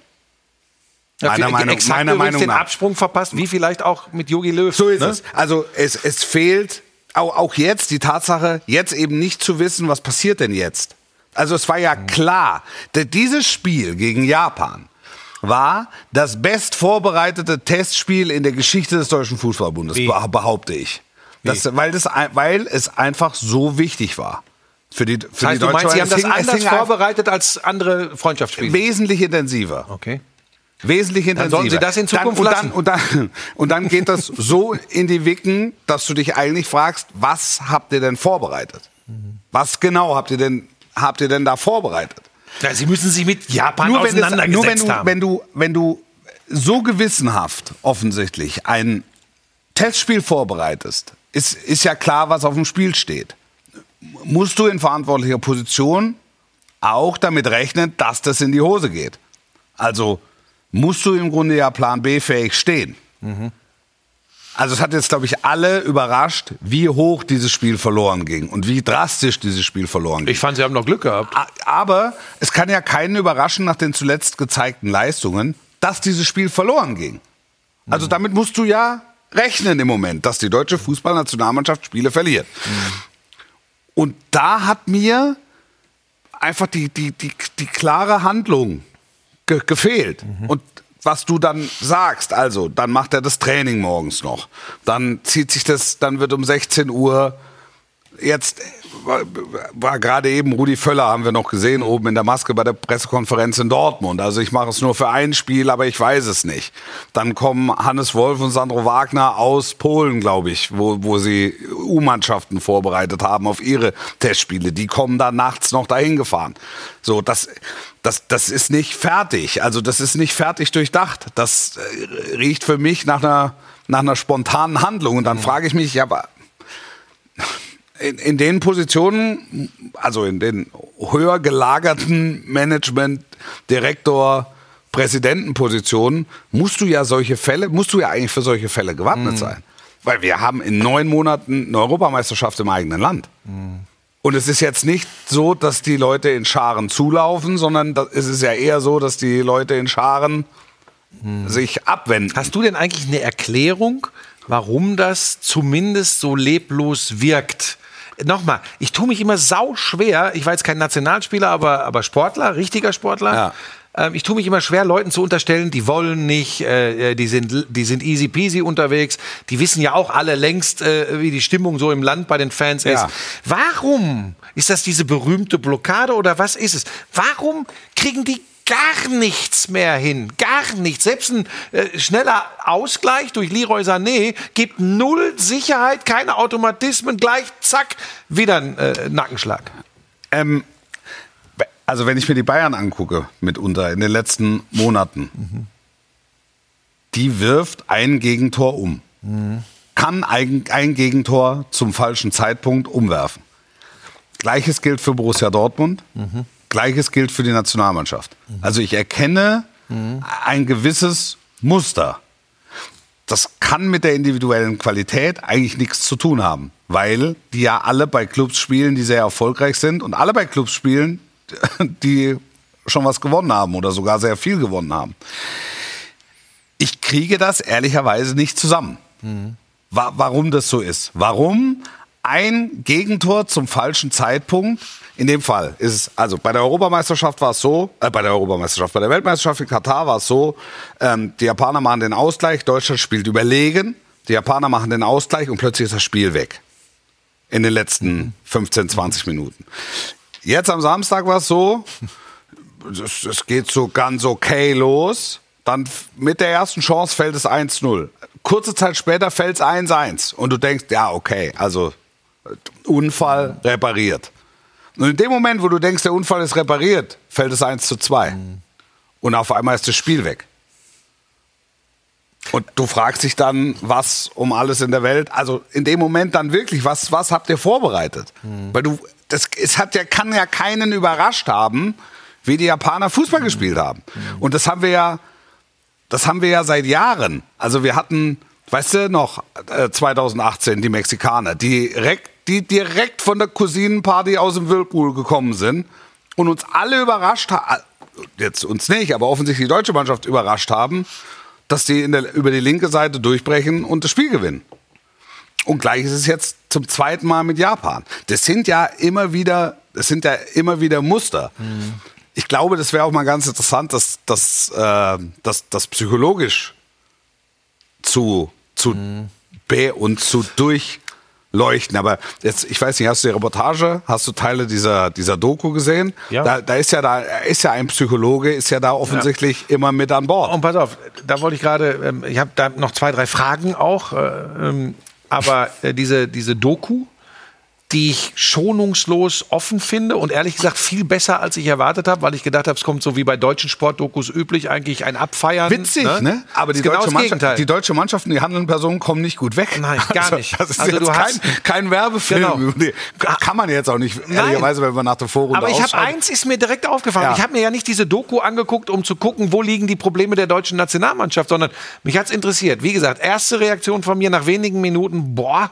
Ja, meiner Meinung- meiner Meinung den nach. Absprung verpasst, wie vielleicht auch mit Jogi Löw. So ist ne? es. Also es, es fehlt auch, auch jetzt die Tatsache, jetzt eben nicht zu wissen, was passiert denn jetzt. Also es war ja klar, dass dieses Spiel gegen Japan war das best vorbereitete Testspiel in der Geschichte des Deutschen Fußballbundes, Wie? beh- behaupte ich. Das, weil, das, weil es einfach so wichtig war. Für die, für Das heißt, die du Deutsche meinst, sie haben das hing- anders vorbereitet als andere Freundschaftsspiele? Wesentlich intensiver. Okay. Wesentlich Dann intensiver. sollten Sie das in Zukunft dann, und, lassen. dann, und, dann, und dann geht das so in die Wicken, dass du dich eigentlich fragst, was habt ihr denn vorbereitet? Was genau habt ihr denn, habt ihr denn da vorbereitet? Ja, sie müssen sich mit Japan Nur wenn, das, auseinandergesetzt nur wenn du, haben. wenn du, wenn du so gewissenhaft offensichtlich ein Testspiel vorbereitest, ist, ist ja klar, was auf dem Spiel steht. Musst du in verantwortlicher Position auch damit rechnen, dass das in die Hose geht. Also musst du im Grunde ja Plan B fähig stehen. Also es hat jetzt, glaube ich, alle überrascht, wie hoch dieses Spiel verloren ging und wie drastisch dieses Spiel verloren ging. ich fand, sie haben noch Glück gehabt. Aber es kann ja keinen überraschen nach den zuletzt gezeigten Leistungen, dass dieses Spiel verloren ging. Also damit musst du ja rechnen im Moment, dass die deutsche Fußballnationalmannschaft Spiele verliert. Und da hat mir einfach die, die, die, die klare Handlung ge gefehlt. Und was du dann sagst, also, dann macht er das Training morgens noch. Dann zieht sich das, dann wird um 16 Uhr jetzt äh, war, gerade eben Rudi Völler, haben wir noch gesehen, oben in der Maske bei der Pressekonferenz in Dortmund. Also ich mache es nur für ein Spiel, aber ich weiß es nicht. Dann kommen Hannes Wolf und Sandro Wagner aus Polen, glaube ich, wo, wo sie U-Mannschaften vorbereitet haben auf ihre Testspiele. Die kommen dann nachts noch dahin gefahren. So, das, das, das ist nicht fertig. Also das ist nicht fertig durchdacht. Das äh, riecht für mich nach einer, nach einer spontanen Handlung. Und dann frage ich mich, ja, aber in, in den Positionen, also in den höher gelagerten Management, Direktor, Präsidentenpositionen, musst du ja solche Fälle, musst du ja eigentlich für solche Fälle gewappnet sein. Weil wir haben in neun Monaten eine Europameisterschaft im eigenen Land. Und es ist jetzt nicht so, dass die Leute in Scharen zulaufen, sondern da- es ist ja eher so, dass die Leute in Scharen sich abwenden. Hast du denn eigentlich eine Erklärung, warum das zumindest so leblos wirkt? Nochmal, ich tue mich immer sau schwer. Ich war jetzt kein Nationalspieler, aber, aber Sportler, richtiger Sportler. Ja. Ähm, ich tue mich immer schwer, Leuten zu unterstellen, die wollen nicht, äh, die, sind, die sind easy peasy unterwegs. Die wissen ja auch alle längst, äh, wie die Stimmung so im Land bei den Fans ist. Ja. Warum ist das diese berühmte Blockade oder was ist es? Warum kriegen die gar nichts mehr hin? Gar nichts. Selbst ein äh, schneller Ausgleich durch Leroy Sané gibt null Sicherheit, keine Automatismen, gleich zack, wieder ein äh, Nackenschlag. Ähm, also wenn ich mir die Bayern angucke, mitunter in den letzten Monaten, die wirft ein Gegentor um. Kann ein, ein Gegentor zum falschen Zeitpunkt umwerfen. Gleiches gilt für Borussia Dortmund. Gleiches gilt für die Nationalmannschaft. Also ich erkenne ein gewisses Muster. Das kann mit der individuellen Qualität eigentlich nichts zu tun haben, weil die ja alle bei Clubs spielen, die sehr erfolgreich sind und alle bei Clubs spielen, [LAUGHS] die schon was gewonnen haben oder sogar sehr viel gewonnen haben. Ich kriege das ehrlicherweise nicht zusammen. Wa warum das so ist. Warum ein Gegentor zum falschen Zeitpunkt? In dem Fall ist es, also bei der Europameisterschaft war es so, äh, bei der Europameisterschaft, bei der Weltmeisterschaft in Katar war es so, ähm, die Japaner machen den Ausgleich, Deutschland spielt überlegen, die Japaner machen den Ausgleich und plötzlich ist das Spiel weg. In den letzten 15, 20 Minuten. Jetzt am Samstag war es so, es, geht so ganz okay los. Dann mit der ersten Chance fällt es 1-0. Kurze Zeit später fällt es 1-1. Und du denkst, ja, okay, also äh, Unfall repariert. Und in dem Moment, wo du denkst, der Unfall ist repariert, fällt es 1 zu 2. Und auf einmal ist das Spiel weg. Und du fragst dich dann, was um alles in der Welt, also in dem Moment dann wirklich, was, was habt ihr vorbereitet? Weil du, das, es hat ja, kann ja keinen überrascht haben, wie die Japaner Fußball gespielt haben. Und das haben wir ja, das haben wir ja seit Jahren. Also wir hatten, weißt du noch, äh, 2018 die Mexikaner, direkt, die direkt von der Cousinenparty aus dem Whirlpool gekommen sind und uns alle überrascht haben, jetzt uns nicht, aber offensichtlich die deutsche Mannschaft überrascht haben, dass die der, über die linke Seite durchbrechen und das Spiel gewinnen. Und gleich ist es jetzt zum zweiten Mal mit Japan. Das sind ja immer wieder, das sind ja immer wieder Muster. Ich glaube, das wäre auch mal ganz interessant, das, das, äh, das, das psychologisch zu, zu be und zu durchleuchten. Aber jetzt, ich weiß nicht, hast du die Reportage, hast du Teile dieser, dieser Doku gesehen? Ja. Da, da ist ja da ist ja ein Psychologe, ist ja da offensichtlich immer mit an Bord. Und pass auf, da wollte ich gerade, ähm, ich habe da noch zwei, drei Fragen auch, äh, ähm, aber äh, diese, diese Doku, die ich schonungslos offen finde und ehrlich gesagt viel besser, als ich erwartet habe, weil ich gedacht habe, es kommt so wie bei deutschen Sportdokus üblich, eigentlich ein Abfeiern. Witzig, ne? Aber die genau deutsche, Gegenteil. die deutsche Mannschaft und die handelnden Personen kommen nicht gut weg. Nein, [LAUGHS] gar also, nicht. Das ist Also jetzt du kein, hast- kein Werbefilm. Genau. Nee, kann man jetzt auch nicht, ehrlicherweise, wenn wir nach der Vorrunde Aber ich habe eins ist mir direkt aufgefallen. Ja. Ich habe mir ja nicht diese Doku angeguckt, um zu gucken, wo liegen die Probleme der deutschen Nationalmannschaft, sondern mich hat's interessiert. Wie gesagt, erste Reaktion von mir nach wenigen Minuten, boah,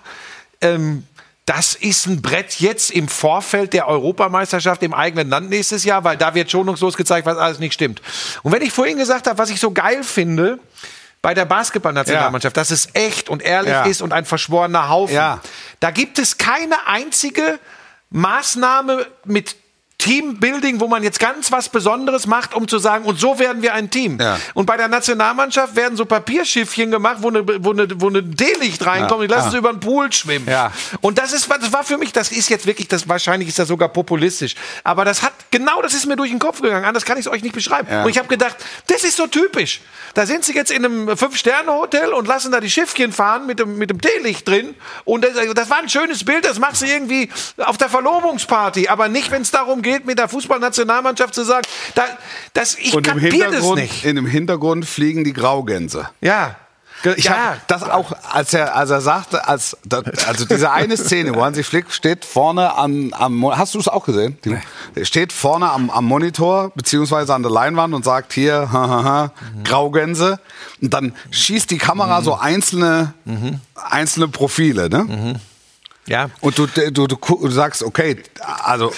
ähm, das ist ein Brett jetzt im Vorfeld der Europameisterschaft im eigenen Land nächstes Jahr, weil da wird schonungslos gezeigt, was alles nicht stimmt. Und wenn ich vorhin gesagt habe, was ich so geil finde, bei der Basketballnationalmannschaft, dass es echt und ehrlich Ja. ist und ein verschworener Haufen. Ja. Da gibt es keine einzige Maßnahme mit Teambuilding, wo man jetzt ganz was Besonderes macht, um zu sagen, und so werden wir ein Team. Ja. Und bei der Nationalmannschaft werden so Papierschiffchen gemacht, wo eine, wo eine, wo eine D-Licht reinkommt und die lassen Ja. sie über den Pool schwimmen. Ja. Und das ist, das war für mich, das ist jetzt wirklich, das wahrscheinlich ist das sogar populistisch. Aber das hat, genau das ist mir durch den Kopf gegangen. Anders kann ich es euch nicht beschreiben. Ja. Und ich habe gedacht, das ist so typisch. Da sind sie jetzt in einem Fünf-Sterne-Hotel und lassen da die Schiffchen fahren mit dem, mit dem Teelicht drin. Und das, das war ein schönes Bild, das machst du irgendwie auf der Verlobungsparty. Aber nicht, wenn es darum geht, mit der Fußballnationalmannschaft zu sagen, da, das, ich Und im kapier das nicht. in dem Hintergrund fliegen die Graugänse. Ja. Ich ja. hab das auch, als er, als er sagte, als, also diese eine Szene, wo Hansi Flick steht vorne am, am hast du es auch gesehen? Er steht vorne am, am Monitor, beziehungsweise an der Leinwand und sagt hier, [LAUGHS] ha, ha, ha, Graugänse. Und dann schießt die Kamera so einzelne, einzelne Profile, ne? Ja. Und du, du, du, du sagst, okay, also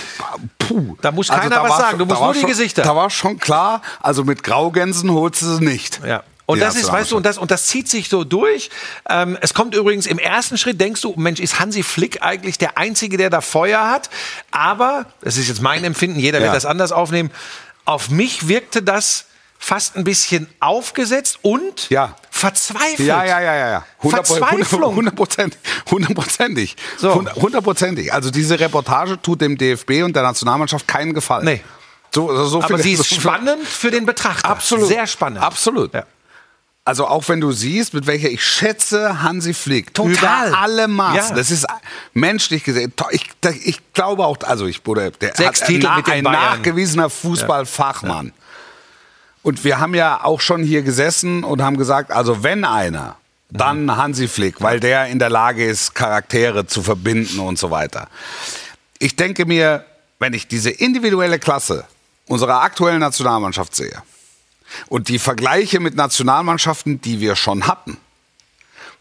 puh. Da muss also, keiner da was sagen, du musst nur die schon, Gesichter. Da war schon klar, also mit Graugänsen holst du sie nicht. Ja. Und Die das ist, weißt du, und das, und das zieht sich so durch. Ähm, es kommt übrigens im ersten Schritt, denkst du, Mensch, ist Hansi Flick eigentlich der Einzige, der da Feuer hat? Aber, das ist jetzt mein Empfinden, jeder Ja. wird das anders aufnehmen, auf mich wirkte das fast ein bisschen aufgesetzt und Ja. verzweifelt. Ja, ja, ja, ja, ja. Verzweiflung. Hundertprozentig. Hundertprozentig. So. Hund- Hundertprozentig. Also diese Reportage tut dem DFB und der Nationalmannschaft keinen Gefallen. Nee. So, so Aber sie ist [LAUGHS] spannend für den Betrachter. Absolut. Sehr spannend. Absolut. Ja. Also auch wenn du siehst, mit welcher ich schätze Hansi Flick Total. über alle Maßen. Ja. Das ist menschlich gesehen. Ich, ich glaube auch, also ich wurde der Sechs hat Titel na- mit ein Bayern. nachgewiesener Fußballfachmann. Und wir haben ja auch schon hier gesessen und haben gesagt, also wenn einer, dann Hansi Flick, weil der in der Lage ist, Charaktere zu verbinden und so weiter. Ich denke mir, wenn ich diese individuelle Klasse unserer aktuellen Nationalmannschaft sehe und die Vergleiche mit Nationalmannschaften, die wir schon hatten,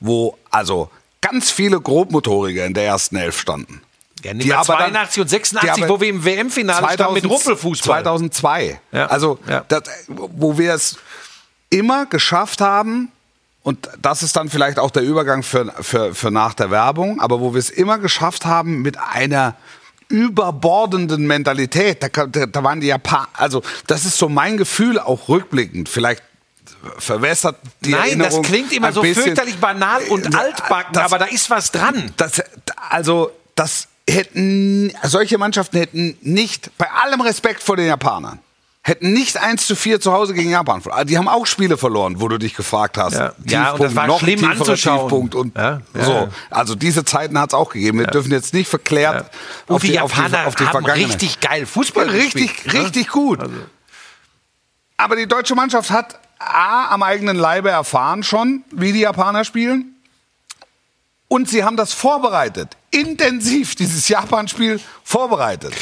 wo also ganz viele Grobmotoriker in der ersten Elf standen. Ja, nehmen wir 82 und 86, wo wir im WM-Finale standen mit Rumpelfußball. 2002. Ja. Also, Ja. Das, wo wir es immer geschafft haben, und das ist dann vielleicht auch der Übergang für, für, für nach der Werbung, aber wo wir es immer geschafft haben mit einer überbordenden Mentalität. Da, da, waren die Japaner, also das ist so mein Gefühl auch rückblickend. Vielleicht verwässert die Nein, Erinnerung das klingt immer so bisschen. fürchterlich banal und Äh, altbacken, das- aber da ist was dran. das, also, das hätten, solche Mannschaften hätten nicht, bei allem Respekt vor den Japanern, hätten nicht 1 zu 4 zu Hause gegen Japan verloren. Die haben auch Spiele verloren, wo du dich gefragt hast. Ja. Ja, und das war schlimm tieferer anzuschauen. Tiefpunkt und Ja, ja, so. Also diese Zeiten hat es auch gegeben. Wir dürfen jetzt nicht verklärt auf die die, auf die, Japaner auf die haben Vergangenheit. richtig geil Fußball Richtig, gespielt, ne? richtig gut. Aber die deutsche Mannschaft hat A, am eigenen Leibe erfahren schon, wie die Japaner spielen. Und sie haben das vorbereitet. Intensiv, dieses Japan-Spiel vorbereitet.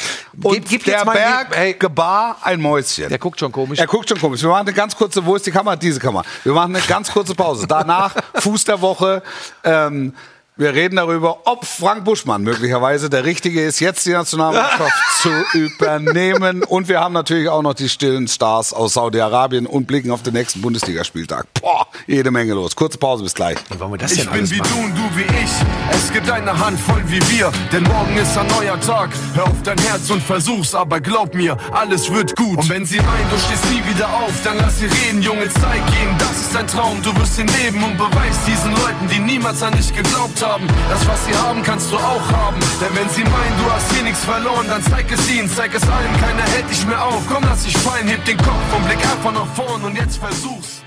Und Gib- gib der Berg hey. gebar ein Mäuschen. Der guckt schon komisch. Er guckt schon komisch. Wir machen eine ganz kurze, wo ist die Kamera? Diese Kamera. Wir machen eine ganz kurze Pause. Danach [LAUGHS] Fuß der Woche. Ähm, wir reden darüber, ob Frank Buschmann möglicherweise der Richtige ist, jetzt die Nationalmannschaft [LAUGHS] zu übernehmen. Und wir haben natürlich auch noch die stillen Stars aus Saudi-Arabien und blicken auf den nächsten Bundesligaspieltag. Boah, jede Menge los. Kurze Pause, bis gleich. Wie wollen wir das Ich denn bin alles wie machen? du und du wie ich. Es gibt eine Handvoll wie wir, denn morgen ist ein neuer Tag. Hör auf dein Herz und versuch's, aber glaub mir, alles wird gut. Und wenn sie meinen, du stehst nie wieder auf, dann lass sie reden, Junge, zeig ihnen, das ist dein Traum. Du wirst ihn leben und beweist diesen Leuten, die niemals an dich geglaubt haben. Das, was sie haben, kannst du auch haben. Denn wenn sie meinen, du hast hier nichts verloren, dann zeig es ihnen, zeig es allen, keiner hält dich mehr auf. Komm, lass dich fallen, heb den Kopf und blick einfach nach vorn und jetzt versuch's.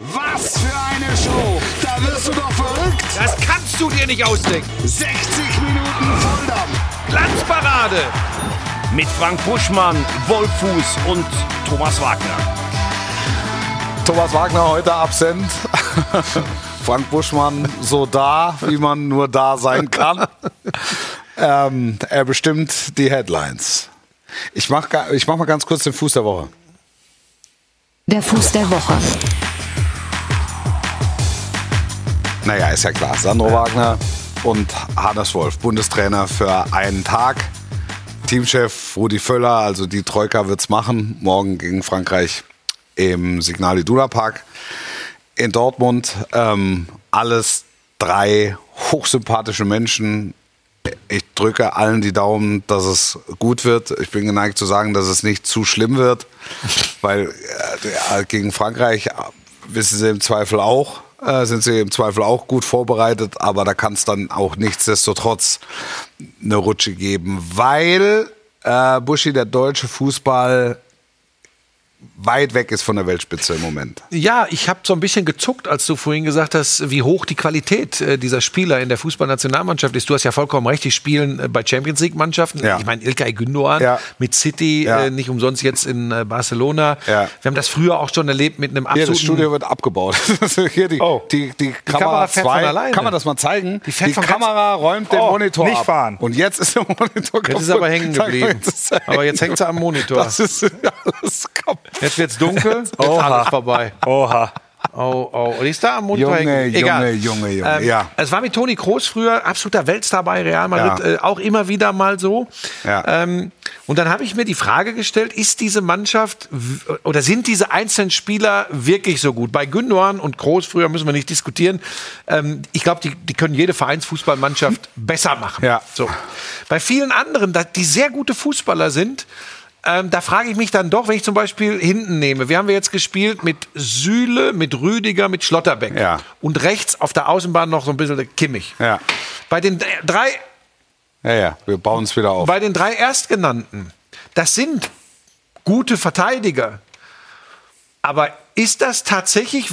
Was für eine Show! Da wirst du doch verrückt! Das kannst du dir nicht ausdenken. 60 Minuten Volldampf! Glanzparade. Mit Frank Buschmann, Wolfuß und Thomas Wagner. Thomas Wagner heute absent. [LAUGHS] Frank Buschmann so da, wie man nur da sein kann. [LAUGHS] ähm, er bestimmt die Headlines. Ich mach, ga- ich mach mal ganz kurz den Fuß der Woche. Der Fuß der Woche. Naja, ist ja klar. Sandro Wagner und Hannes Wolf, Bundestrainer für einen Tag. Teamchef Rudi Völler, also die Troika wird's machen. Morgen gegen Frankreich im Signal Iduna Park in Dortmund. Ähm, alles drei hochsympathische Menschen. Ich drücke allen die Daumen, dass es gut wird. Ich bin geneigt zu sagen, dass es nicht zu schlimm wird, [LAUGHS] weil äh, gegen Frankreich wissen sie im Zweifel auch, äh, sind sie im Zweifel auch gut vorbereitet, aber da kann es dann auch nichtsdestotrotz eine Rutsche geben, weil äh, Buschi, der deutsche Fußball, weit weg ist von der Weltspitze im Moment. Ja, ich habe so ein bisschen gezuckt, als du vorhin gesagt hast, wie hoch die Qualität äh, dieser Spieler in der Fußballnationalmannschaft ist. Du hast ja vollkommen recht, die spielen äh, bei Champions League Mannschaften. Ja. Ich meine, Ilkay Gündoğan Ja. mit City, Ja. äh, nicht umsonst jetzt in Barcelona. Ja. Wir haben das früher auch schon erlebt mit einem Hier, absoluten... das Studio wird abgebaut. [LAUGHS] Hier die, Oh. die, die, Kamera, Kamera fährt zwei. von alleine. Kann man das mal zeigen? Die fährt die Kamera räumt den Oh, Monitor nicht ab. fahren. Und jetzt ist der Monitor kaputt. Jetzt ist aber hängen geblieben. er Aber jetzt hängt sie am Monitor. Das ist [LAUGHS] alles kaputt. Jetzt wird's dunkel, jetzt Oha. alles vorbei. Oha. Oh, oh. Und ist da am Mund Junge, hängen. Junge, Junge, Junge, Ähm, ja. Es war mit Toni Kroos früher absoluter Weltstar bei Real Madrid, Ja. äh, auch immer wieder mal so. Ja. Ähm, und dann habe ich mir die Frage gestellt, ist diese Mannschaft oder sind diese einzelnen Spieler wirklich so gut? Bei Gündogan und Kroos früher müssen wir nicht diskutieren. Ähm, ich glaube, die, die können jede Vereinsfußballmannschaft besser machen. Ja. So. Bei vielen anderen, die sehr gute Fußballer sind, ähm, da frage ich mich dann doch, wenn ich zum Beispiel hinten nehme. Wir haben wir jetzt gespielt mit Süle, mit Rüdiger, mit Schlotterbeck. Ja. Und rechts auf der Außenbahn noch so ein bisschen Kimmich. Ja. Bei den drei, Ja, ja, wir bauen es wieder auf. bei den drei Erstgenannten, das sind gute Verteidiger. Aber ist das tatsächlich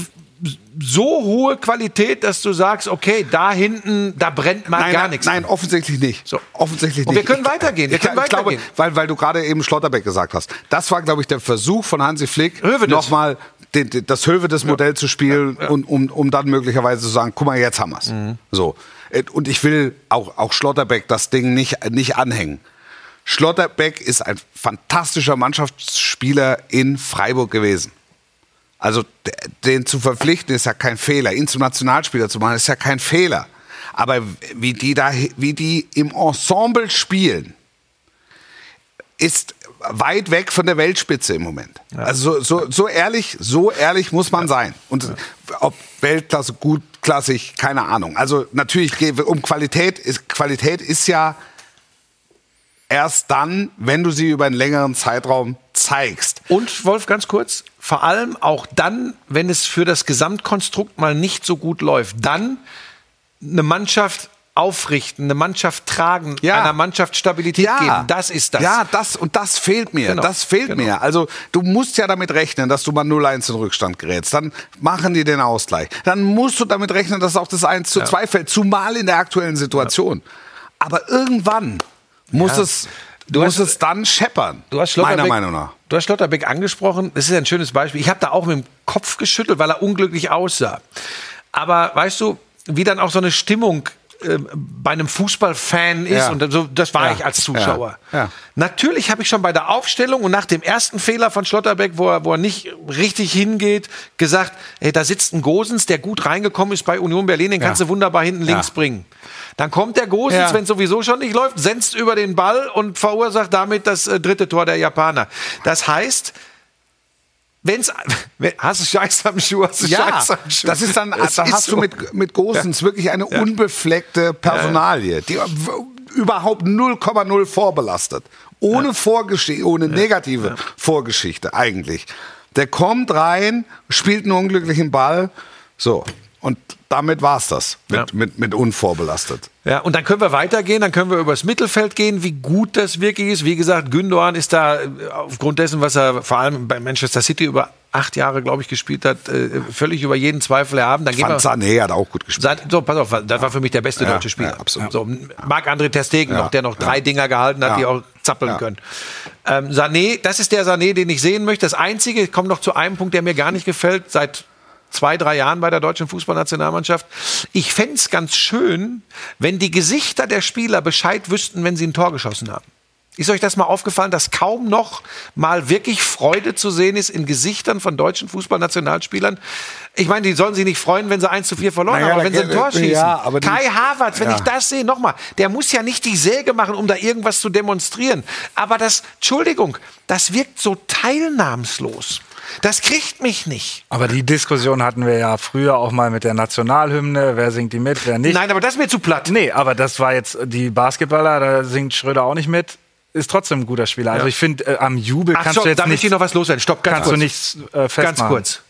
so hohe Qualität, dass du sagst, okay, da hinten, da brennt mal nein, gar nein, nichts. Nein, offensichtlich nicht. So. Offensichtlich Und wir können Ich- weitergehen, wir Ich, können ich glaube, weitergehen. weil, weil du gerade eben Schlotterbeck gesagt hast. Das war, glaube ich, der Versuch von Hansi Flick, nochmal den, den, das Hövedes-Modell zu spielen Und, um, um dann möglicherweise zu sagen, guck mal, jetzt haben wir's. Mhm. So. Äh, Und ich will auch, auch Schlotterbeck das Ding nicht, nicht anhängen. Schlotterbeck ist ein fantastischer Mannschaftsspieler in Freiburg gewesen. Also den zu verpflichten ist ja kein Fehler. Ihn zum Nationalspieler zu machen ist ja kein Fehler. Aber wie die da, wie die im Ensemble spielen, ist weit weg von der Weltspitze im Moment. Also so, so, so ehrlich, so ehrlich muss man sein. Und ob Weltklasse, gutklassig, keine Ahnung. Also natürlich geht um Qualität. Ist, Qualität ist ja erst dann, wenn du sie über einen längeren Zeitraum zeigst. Und Wolf, ganz kurz, vor allem auch dann, wenn es für das Gesamtkonstrukt mal nicht so gut läuft, dann eine Mannschaft aufrichten, eine Mannschaft tragen, Ja. einer Mannschaft Stabilität geben. Das ist das. Ja, das und das fehlt mir. Genau, Das fehlt genau. mir. Also du musst ja damit rechnen, dass du mal 0-1 in Rückstand gerätst. Dann machen die den Ausgleich. Dann musst du damit rechnen, dass auch das 1 zu 2 fällt. Zumal in der aktuellen Situation. Aber irgendwann muss Ja. es Du muss hast- es dann scheppern. Du hast meiner Meinung nach. Du hast Schlotterbeck angesprochen. Das ist ein schönes Beispiel. Ich habe da auch mit dem Kopf geschüttelt, weil er unglücklich aussah. Aber weißt du, wie dann auch so eine Stimmung äh, bei einem Fußballfan ist Ja. und so, das war Ja. ich als Zuschauer. Ja. Natürlich habe ich schon bei der Aufstellung und nach dem ersten Fehler von Schlotterbeck, wo er, wo er nicht richtig hingeht, gesagt, ey, da sitzt ein Gosens, der gut reingekommen ist bei Union Berlin, den kannst du wunderbar hinten links bringen. Dann kommt der Gosens, wenn es sowieso schon nicht läuft, senzt über den Ball und verursacht damit das äh, dritte Tor der Japaner. Das heißt, wenn's, wenn, hast du Scheiß am Schuh, hast du Ja, Scheiß am Schuh. das ist dann, Es da ist hast so. du mit, mit Gosens wirklich eine unbefleckte Personalie, die überhaupt 0,0 vorbelastet. Ohne Vorgeschichte, ohne negative Vorgeschichte eigentlich. Der kommt rein, spielt einen unglücklichen Ball, so. Und damit war's das mit, Ja. mit, mit unvorbelastet. Ja, und dann können wir weitergehen, dann können wir übers Mittelfeld gehen, wie gut das wirklich ist. Wie gesagt, Gündogan ist da äh, aufgrund dessen, was er vor allem bei Manchester City über acht Jahre, glaube ich, gespielt hat, äh, völlig über jeden Zweifel erhaben. Dann Van Sané hat auch gut gespielt. So, pass auf, das war für mich der beste Ja, deutsche Spieler. ja, absolut. So, Marc-André Ter Stegen Ja, noch, der noch ja. drei Dinger gehalten hat, Ja. die auch zappeln Ja. können. Ähm, Sané, das ist der Sané, den ich sehen möchte. Das Einzige, ich komme noch zu einem Punkt, der mir gar nicht gefällt, seit zwei, drei Jahren bei der deutschen Fußballnationalmannschaft. Ich fänd's es ganz schön, wenn die Gesichter der Spieler Bescheid wüssten, wenn sie ein Tor geschossen haben. Ist euch das mal aufgefallen, dass kaum noch mal wirklich Freude zu sehen ist in Gesichtern von deutschen Fußballnationalspielern? Ich meine, die sollen sich nicht freuen, wenn sie 1 zu 4 verloren Naja, haben, aber wenn sie ein Tor schießen. ja, Kai Havertz, wenn Ja. ich das sehe, nochmal, der muss ja nicht die Säge machen, um da irgendwas zu demonstrieren. Aber das, Entschuldigung, das wirkt so teilnahmslos. Das kriegt mich nicht. Aber die Diskussion hatten wir ja früher auch mal mit der Nationalhymne. Wer singt die mit, wer nicht? Nein, aber das ist mir zu platt. Nee, aber das war jetzt die Basketballer, da singt Schröder auch nicht mit. Ist trotzdem ein guter Spieler. Also ich finde, äh, am Jubel Ach, kannst stopp, du jetzt da möchte nicht, ich noch was loswerden. Stopp, ganz kannst kurz. du nichts äh, festmachen. Ganz kurz.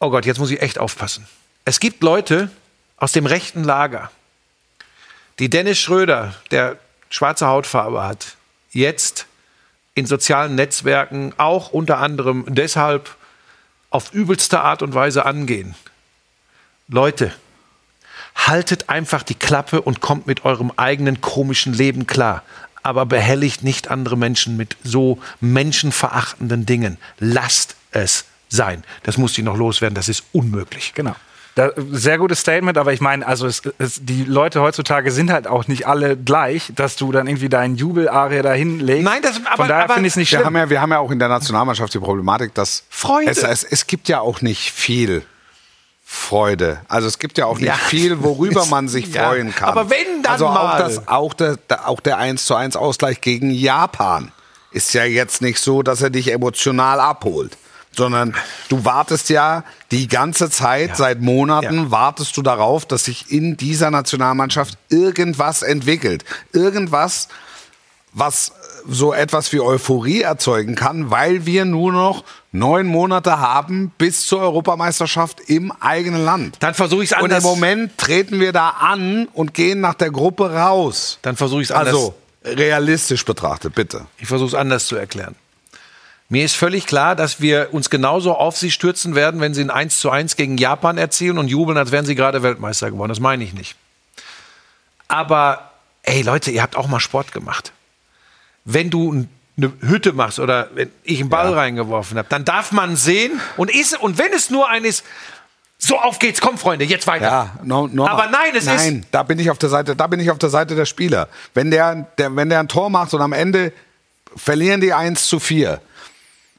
Oh Gott, jetzt muss ich echt aufpassen. Es gibt Leute aus dem rechten Lager, die Dennis Schröder, der schwarze Hautfarbe hat, jetzt in sozialen Netzwerken auch unter anderem deshalb auf übelste Art und Weise angehen. Leute, haltet einfach die Klappe und kommt mit eurem eigenen komischen Leben klar. Aber behelligt nicht andere Menschen mit so menschenverachtenden Dingen. Lasst es sein. Das muss ich noch loswerden, das ist unmöglich. Genau. Da, sehr gutes Statement, aber ich meine, also es, es, die Leute heutzutage sind halt auch nicht alle gleich, dass du dann irgendwie deinen Jubelaria da hinlegst. Nein, das- aber- Von daher finde ich es nicht Wir schlimm. haben, ja, wir haben ja auch in der Nationalmannschaft die Problematik, dass Freude. Es, es, es gibt ja auch nicht viel Freude. Also es gibt ja auch nicht Ja. viel, worüber [LAUGHS] man sich Ja. freuen kann. Aber wenn, dann also auch mal. Das, auch, der, der, auch der 1 zu 1 Ausgleich gegen Japan ist ja jetzt nicht so, dass er dich emotional abholt. Sondern du wartest ja die ganze Zeit, seit Monaten, Ja. wartest du darauf, dass sich in dieser Nationalmannschaft irgendwas entwickelt. Irgendwas, was so etwas wie Euphorie erzeugen kann, weil wir nur noch neun Monate haben bis zur Europameisterschaft im eigenen Land. Dann versuche ich es Und anders. im Moment treten wir da an und gehen nach der Gruppe raus. Dann versuche ich es anders. Also realistisch betrachtet, bitte. Ich versuche es anders zu erklären. Mir ist völlig klar, dass wir uns genauso auf sie stürzen werden, wenn sie ein 1 zu 1 gegen Japan erzielen und jubeln, als wären sie gerade Weltmeister geworden. Das meine ich nicht. Aber, ey Leute, ihr habt auch mal Sport gemacht. Wenn du eine Hütte machst oder wenn ich einen Ball reingeworfen habe, dann darf man sehen und ist, und wenn es nur ein ist, so auf geht's, komm Freunde, jetzt weiter. Ja, no, no, Aber nein, es ist- nein, da bin ich auf der Seite, da bin ich auf der Seite der Spieler. Wenn der, der, wenn der ein Tor macht und am Ende verlieren die 1 zu 4,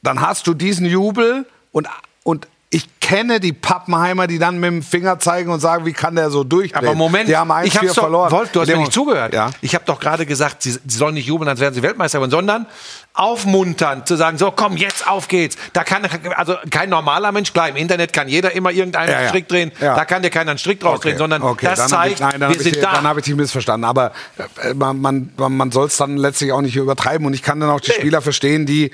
dann hast du diesen Jubel und, und ich kenne die Pappenheimer, die dann mit dem Finger zeigen und sagen, wie kann der so durchdrehen? Aber Moment, die haben 1 ich hab's 4 doch, verloren. Wolf, du hast mir nicht zugehört. Ja. Ich habe doch gerade gesagt, sie, sie sollen nicht jubeln, als wären sie Weltmeister geworden, sondern aufmuntern, zu sagen, so komm, jetzt auf geht's. Da kann also kein normaler Mensch, klar, im Internet kann jeder immer irgendeinen Ja, ja. Strick drehen, da kann dir keiner einen Strick draus drehen, sondern okay, das dann zeigt, ich, nein, dann wir sind ich, da. Dann habe ich dich missverstanden. Aber äh, man, man, man soll es dann letztlich auch nicht übertreiben. Und ich kann dann auch die Spieler verstehen, die,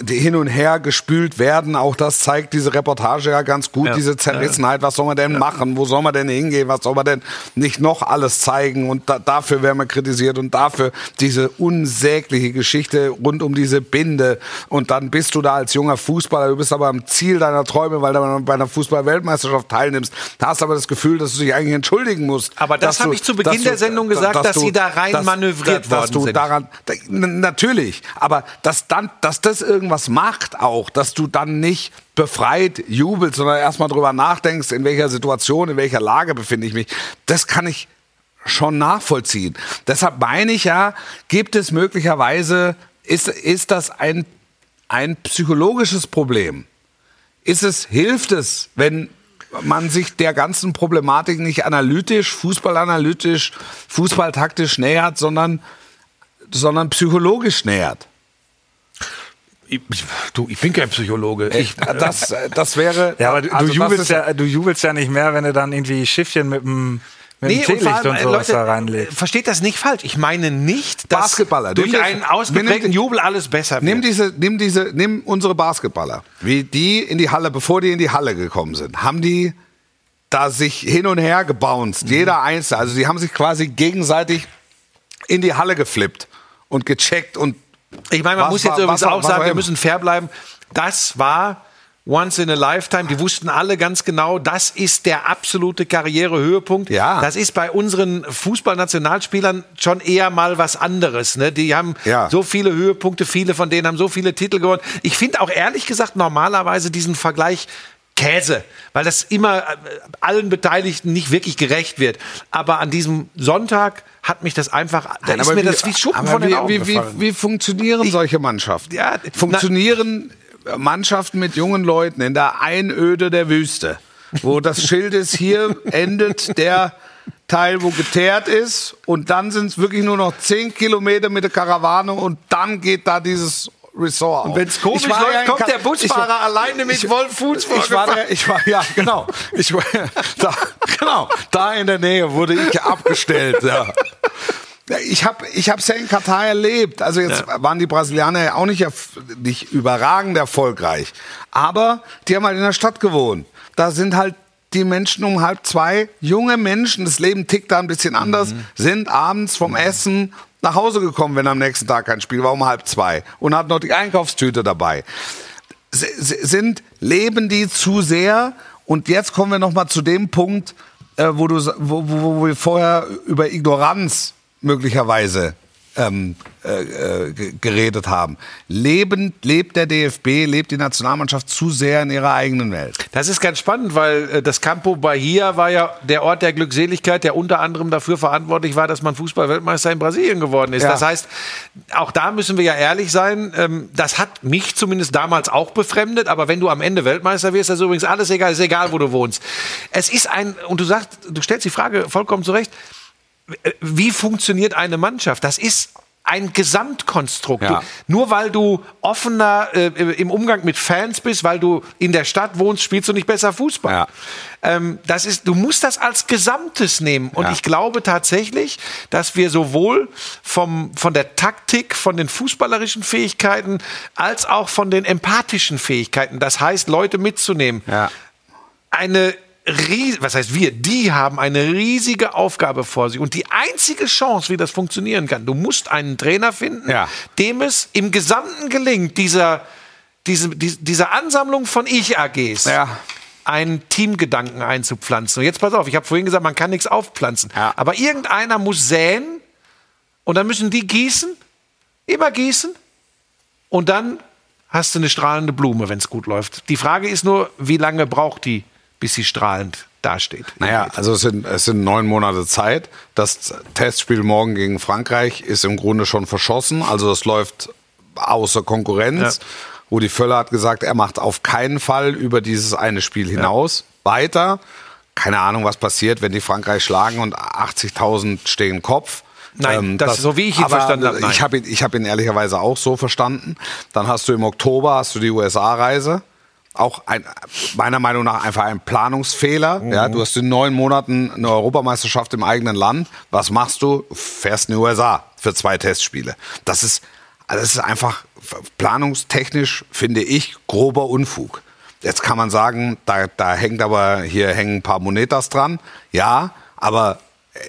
die hin und her gespült werden. Auch das zeigt diese Reportage ja ganz gut, Ja. diese Zerrissenheit. Was soll man denn machen? Wo soll man denn hingehen? Was soll man denn nicht noch alles zeigen? Und da, dafür werden wir kritisiert und dafür diese unsägliche Geschichte rund um diese Binde. Und dann bist du da als junger Fußballer, du bist aber am Ziel deiner Träume, weil du bei einer Fußball-Weltmeisterschaft teilnimmst. Da hast aber das Gefühl, dass du dich eigentlich entschuldigen musst. Aber das dass hab du- ich zu Beginn dass der Sendung gesagt, dass sie da rein manövriert dass worden du sind. Daran, natürlich, aber dass dann, dass das irgendwas macht auch, dass du dann nicht befreit jubelst, sondern erstmal drüber nachdenkst, in welcher Situation, in welcher Lage befinde ich mich, das kann ich schon nachvollziehen. Deshalb meine ich ja, gibt es möglicherweise, ist, ist das ein, ein psychologisches Problem? Ist es, hilft es, wenn man sich der ganzen Problematik nicht analytisch, fußballanalytisch, fußballtaktisch nähert, sondern, sondern psychologisch nähert? Ich, du, ich bin kein Psychologe. Ich, Das, das wäre. Ja, aber du, also jubelst ist- ja, du jubelst ja nicht mehr, wenn du dann irgendwie Schiffchen mit dem mit Nee, und allem, und, äh, sowas Leute, da reinlegst. versteht das nicht falsch. Ich meine nicht, dass Basketballer, durch nimm einen ausgeprägten Jubel alles besser wird. Nimm diese, nimm diese, nimm unsere Basketballer, wie die in die Halle, bevor die in die Halle gekommen sind, haben die da sich hin und her gebounced, Mhm. jeder Einzelne. Also die haben sich quasi gegenseitig in die Halle geflippt und gecheckt und Ich meine, man Was muss jetzt war- übrigens auch war sagen, wir müssen fair bleiben. Das war once in a lifetime. Die wussten alle ganz genau, das ist der absolute Karrierehöhepunkt. Ja. Das ist bei unseren Fußballnationalspielern schon eher mal was anderes. Ne? Die haben Ja. so viele Höhepunkte, viele von denen haben so viele Titel gewonnen. Ich finde auch ehrlich gesagt normalerweise diesen Vergleich Käse, weil das immer äh, allen Beteiligten nicht wirklich gerecht wird. Aber an diesem Sonntag hat mich das einfach, da Nein, ist mir das wie Schuppen von den wie, Augen wie, wie, gefallen. wie funktionieren solche Mannschaften? Ja, funktionieren Mannschaften mit jungen Leuten in der Einöde der Wüste, wo das Schild ist, hier endet der Teil, wo geteert ist und dann sind es wirklich nur noch zehn Kilometer mit der Karawane und dann geht da dieses Resort. Und wenn's komisch Ich war läuft, ja kommt Ka- der Busfahrer ich war- alleine mit Wolf Fuß ich war, der, ich war, ja, genau. Ich war, da, genau, da in der Nähe wurde ich abgestellt. Ja. Ja, Ich habe ich hab's ja in Katar erlebt. Also jetzt waren die Brasilianer ja auch nicht, nicht überragend erfolgreich. Aber die haben halt in der Stadt gewohnt. Da sind halt die Menschen um halb zwei, junge Menschen, das Leben tickt da ein bisschen anders, sind abends vom Essen nach Hause gekommen, wenn am nächsten Tag kein Spiel war, um halb zwei. Und hatten noch die Einkaufstüte dabei s- sind, leben die zu sehr? Und jetzt kommen wir noch mal zu dem Punkt, äh, wo, du, wo, wo wir vorher über Ignoranz möglicherweise ähm, äh, äh, ge- geredet haben. Leben, lebt der DFB, lebt die Nationalmannschaft zu sehr in ihrer eigenen Welt. Das ist ganz spannend, weil äh, das Campo Bahia war ja der Ort der Glückseligkeit, der unter anderem dafür verantwortlich war, dass man Fußballweltmeister in Brasilien geworden ist. Ja. Das heißt, auch da müssen wir ja ehrlich sein, ähm, das hat mich zumindest damals auch befremdet, aber wenn du am Ende Weltmeister wirst, ist übrigens alles egal, ist egal, wo du wohnst. Es ist ein, und du sagst, du stellst die Frage vollkommen zurecht, wie funktioniert eine Mannschaft? Das ist ein Gesamtkonstrukt. Ja. Du, nur weil du offener äh, im Umgang mit Fans bist, weil du in der Stadt wohnst, spielst du nicht besser Fußball. Ja. Ähm, das ist, du musst das als Gesamtes nehmen. Und Ja. ich glaube tatsächlich, dass wir sowohl vom, von der Taktik, von den fußballerischen Fähigkeiten, als auch von den empathischen Fähigkeiten, das heißt, Leute mitzunehmen, eine was heißt wir, die haben eine riesige Aufgabe vor sich und die einzige Chance, wie das funktionieren kann, du musst einen Trainer finden, Ja. dem es im Gesamten gelingt, dieser, diese, die- dieser Ansammlung von Ich-AGs Ja. einen Teamgedanken einzupflanzen. Und jetzt pass auf, ich habe vorhin gesagt, man kann nichts aufpflanzen, Ja. aber irgendeiner muss säen und dann müssen die gießen, immer gießen und dann hast du eine strahlende Blume, wenn es gut läuft. Die Frage ist nur, wie lange braucht die, bis sie strahlend dasteht? Naja, also es sind, es sind neun Monate Zeit. Das Testspiel morgen gegen Frankreich ist im Grunde schon verschossen. Also es läuft außer Konkurrenz. Ja. Rudi Völler hat gesagt, er macht auf keinen Fall über dieses eine Spiel hinaus weiter. Keine Ahnung, was passiert, wenn die Frankreich schlagen und 80.000 stehen Kopf. Nein, das ist so, wie ich ihn aber verstanden habe. Ich habe ihn, ich hab ihn ehrlicherweise auch so verstanden. Dann hast du im Oktober hast du die USA-Reise. Auch ein, meiner Meinung nach einfach ein Planungsfehler. Mhm. Ja, du hast in neun Monaten eine Europameisterschaft im eigenen Land. Was machst du? Fährst in die USA für zwei Testspiele. Das ist, das ist einfach planungstechnisch, finde ich, grober Unfug. Jetzt kann man sagen, da, da hängt aber, hier hängen ein paar Monetas dran. Ja, aber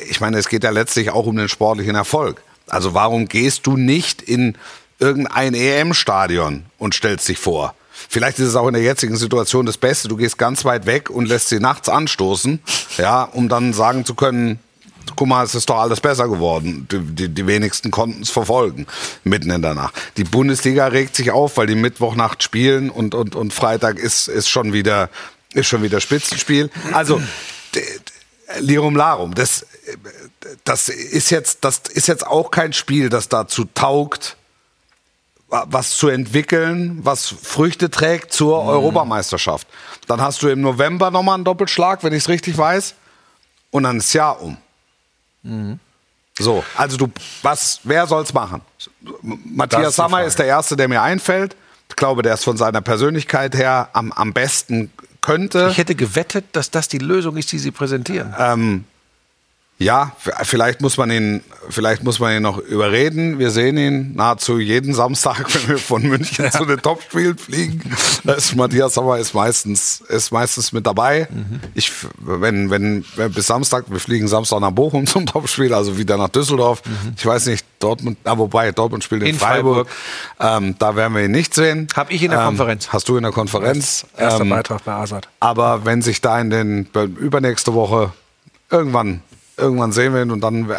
ich meine, es geht ja letztlich auch um den sportlichen Erfolg. Also warum gehst du nicht in irgendein EM-Stadion und stellst dich vor? Vielleicht ist es auch in der jetzigen Situation das Beste. Du gehst ganz weit weg und lässt sie nachts anstoßen, ja, um dann sagen zu können, guck mal, es ist doch alles besser geworden. Die, die, die wenigsten konnten es verfolgen, mitten in der Nacht. Die Bundesliga regt sich auf, weil die Mittwochnacht spielen und, und, und Freitag ist, ist, schon wieder, ist schon wieder Spitzenspiel. Also, Lirum Larum, das, das, ist jetzt, das ist jetzt auch kein Spiel, das dazu taugt, was zu entwickeln, was Früchte trägt zur Europameisterschaft. Dann hast du im November nochmal einen Doppelschlag, wenn ich es richtig weiß. Und dann ist Jahr um. So, also du, was, wer soll's machen? Matthias Sammer ist der Erste, der mir einfällt. Ich glaube, der ist von seiner Persönlichkeit her am, am besten könnte. Ich hätte gewettet, dass das die Lösung ist, die sie präsentieren. Ähm, ja, vielleicht muss man ihn, vielleicht muss man ihn noch überreden. Wir sehen ihn nahezu jeden Samstag, [LAUGHS] wenn wir von München zu den Topspielen fliegen. Da ist Matthias Sommer ist meistens, ist meistens mit dabei. Ich, wenn, wenn, wenn bis Samstag, wir fliegen Samstag nach Bochum [LAUGHS] zum Topspiel, also wieder nach Düsseldorf. Ich weiß nicht, Dortmund, ah, wobei, Dortmund spielt in, In Freiburg. Ähm, da werden wir ihn nicht sehen. Hab ich in der ähm, Konferenz. Hast du in der Konferenz. Erster Ähm, Beitrag bei Azad. aber wenn sich da in den übernächste Woche irgendwann irgendwann sehen wir ihn und dann äh,